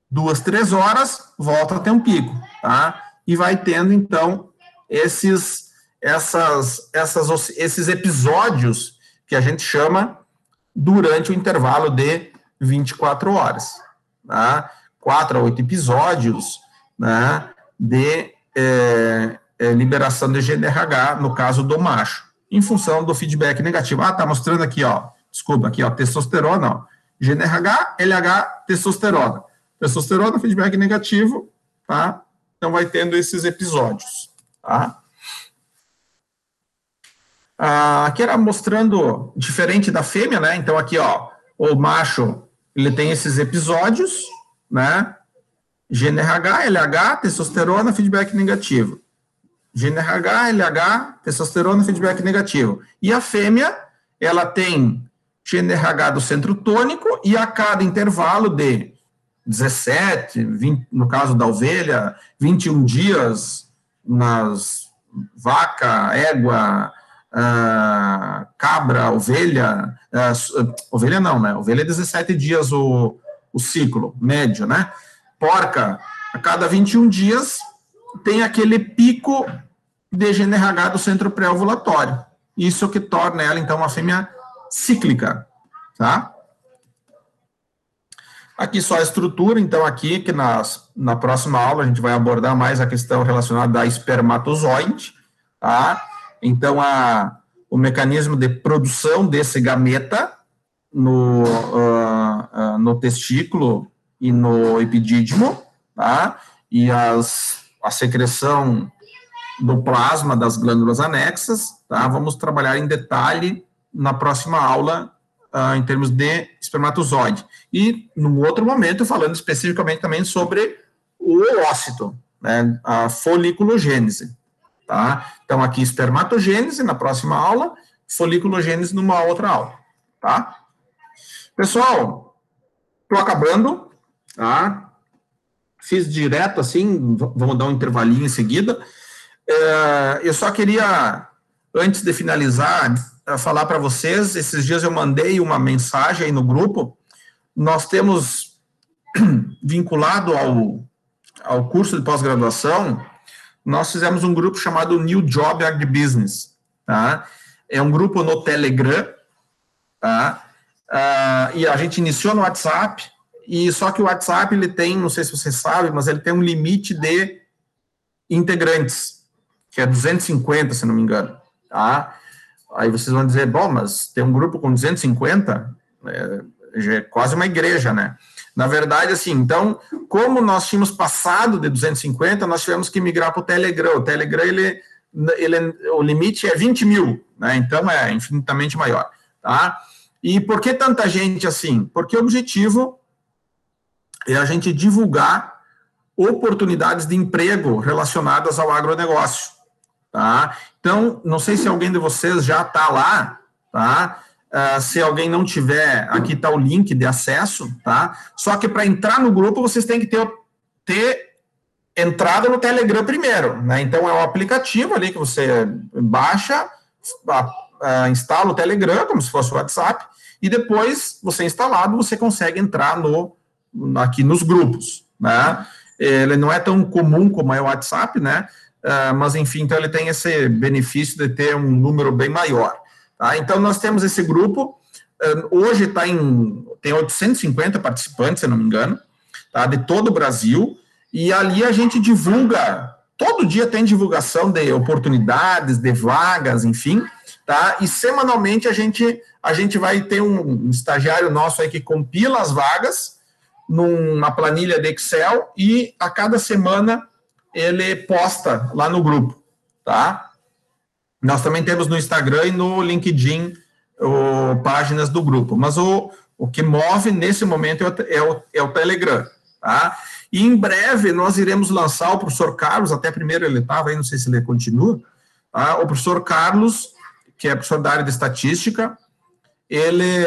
duas, três horas, volta a ter um pico, tá? E vai tendo, então, esses, essas, essas, esses episódios que a gente chama durante o intervalo de 24 horas. Tá? Quatro a oito episódios né, de é, é, liberação de GNRH, no caso do macho, em função do feedback negativo. Ah, tá mostrando aqui, ó, desculpa, aqui, ó, testosterona, ó, GNRH, LH, testosterona. Testosterona, feedback negativo, tá? Então vai tendo esses episódios, tá? Ah, aqui era mostrando diferente da fêmea, né? Então aqui, ó, o macho, ele tem esses episódios, né? GNRH, LH, testosterona, feedback negativo. GNRH, LH, testosterona, feedback negativo. E a fêmea, ela tem GNRH do centro tônico e a cada intervalo de 17, 20, no caso da ovelha, 21 dias nas vaca, égua, uh, cabra, ovelha, uh, ovelha não, né? Ovelha é 17 dias o, o ciclo médio, né? Porca, a cada 21 dias tem aquele pico de GNRH do centro pré-ovulatório. Isso que torna ela, então, uma fêmea cíclica, tá? Aqui só a estrutura, então aqui que nas, na próxima aula a gente vai abordar mais a questão relacionada à espermatozoide, tá? Então a, o mecanismo de produção desse gameta no, uh, uh, no testículo e no epidídimo, tá? E as, a secreção do plasma das glândulas anexas, tá? Vamos trabalhar em detalhe na próxima aula uh, em termos de espermatozoide. E, no outro momento, falando especificamente também sobre o ócito, né, a foliculogênese, tá? Então, aqui espermatogênese na próxima aula, foliculogênese numa outra aula, tá? Pessoal, estou acabando, tá? Fiz direto assim, vamos dar um intervalinho em seguida. É, eu só queria, antes de finalizar, falar para vocês, esses dias eu mandei uma mensagem aí no grupo, nós temos *clears throat* vinculado ao, ao curso de pós-graduação, nós fizemos um grupo chamado New Job Agribusiness, tá? É um grupo no Telegram, tá? Uh, e a gente iniciou no WhatsApp, e só que o WhatsApp ele tem, não sei se você sabe, mas ele tem um limite de integrantes, que é 250, se não me engano, tá? Aí vocês vão dizer, bom, mas tem um grupo com 250, é, é quase uma igreja, né? Na verdade, assim, então, como nós tínhamos passado de 250, nós tivemos que migrar para o Telegram. O Telegram, ele, ele, o limite é 20 mil, né? Então, é infinitamente maior, tá? E por que tanta gente assim? Porque o objetivo é a gente divulgar oportunidades de emprego relacionadas ao agronegócio, tá? Então, não sei se alguém de vocês já está lá, tá? Uh, se alguém não tiver, aqui está o link de acesso, tá? Só que para entrar no grupo, vocês têm que ter, ter entrada no Telegram primeiro, né? Então, é o aplicativo ali que você baixa, uh, instala o Telegram, como se fosse o WhatsApp, e depois, você instalado, você consegue entrar no, aqui nos grupos, né? Ele não é tão comum como é o WhatsApp, né? Uh, mas enfim, então ele tem esse benefício de ter um número bem maior. Tá? Então nós temos esse grupo, uh, hoje está em, tem 850 participantes, se não me engano, tá? de todo o Brasil, e ali a gente divulga, todo dia tem divulgação de oportunidades, de vagas, enfim, tá? E semanalmente a gente, a gente vai ter um, um estagiário nosso aí que compila as vagas numa planilha de Excel e a cada semana ele posta lá no grupo, tá? Nós também temos no Instagram e no LinkedIn o, páginas do grupo, mas o, o que move nesse momento é o, é o, é o Telegram, tá? E em breve nós iremos lançar o professor Carlos, até primeiro ele estava aí, não sei se ele continua, tá? o professor Carlos, que é professor da área de estatística, ele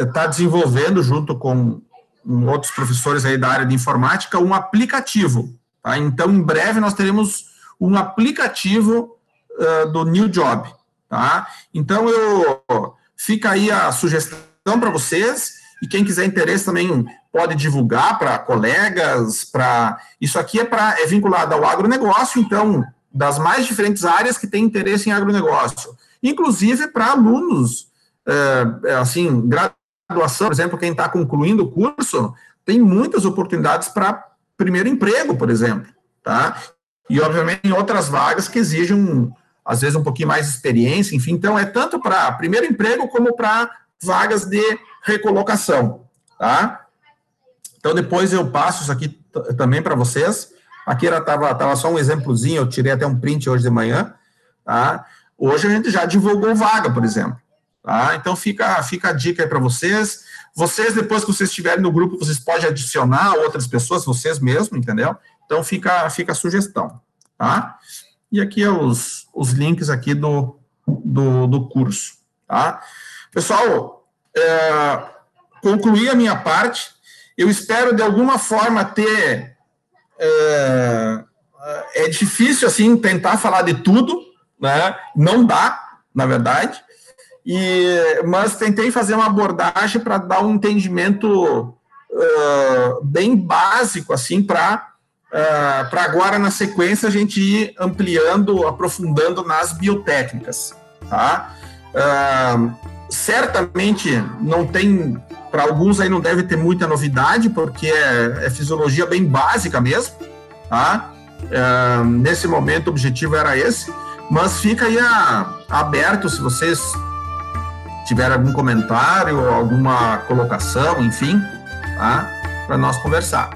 está desenvolvendo, junto com outros professores aí da área de informática, um aplicativo Tá? Então, em breve, nós teremos um aplicativo uh, do New Job. Tá? Então, eu fica aí a sugestão para vocês, e quem quiser interesse também pode divulgar para colegas, para. Isso aqui é, pra, é vinculado ao agronegócio, então, das mais diferentes áreas que têm interesse em agronegócio, inclusive para alunos, assim, graduação, por exemplo, quem está concluindo o curso, tem muitas oportunidades para primeiro emprego, por exemplo, tá? E, obviamente, em outras vagas que exigem, às vezes, um pouquinho mais de experiência, enfim. Então, é tanto para primeiro emprego como para vagas de recolocação, tá? Então, depois eu passo isso aqui também para vocês. Aqui era tava, tava só um exemplozinho, eu tirei até um print hoje de manhã, tá? Hoje a gente já divulgou vaga, por exemplo, tá? Então fica, fica a dica aí para vocês. Vocês, depois que vocês estiverem no grupo, vocês podem adicionar outras pessoas, vocês mesmos, entendeu? Então fica, fica a sugestão, tá? E aqui é os, os links aqui do, do, do curso, tá? Pessoal, é, concluí a minha parte. Eu espero, de alguma forma, ter... É, é difícil, assim, tentar falar de tudo, né? Não dá, na verdade. E, mas tentei fazer uma abordagem para dar um entendimento uh, bem básico, assim, para uh, para agora, na sequência, a gente ir ampliando, aprofundando nas biotécnicas, tá? Uh, certamente não tem, para alguns aí não deve ter muita novidade, porque é, é fisiologia bem básica mesmo, tá? Nesse momento o objetivo era esse, mas fica aí a, aberto se vocês tiverem algum comentário, alguma colocação, enfim, tá? Para nós conversar.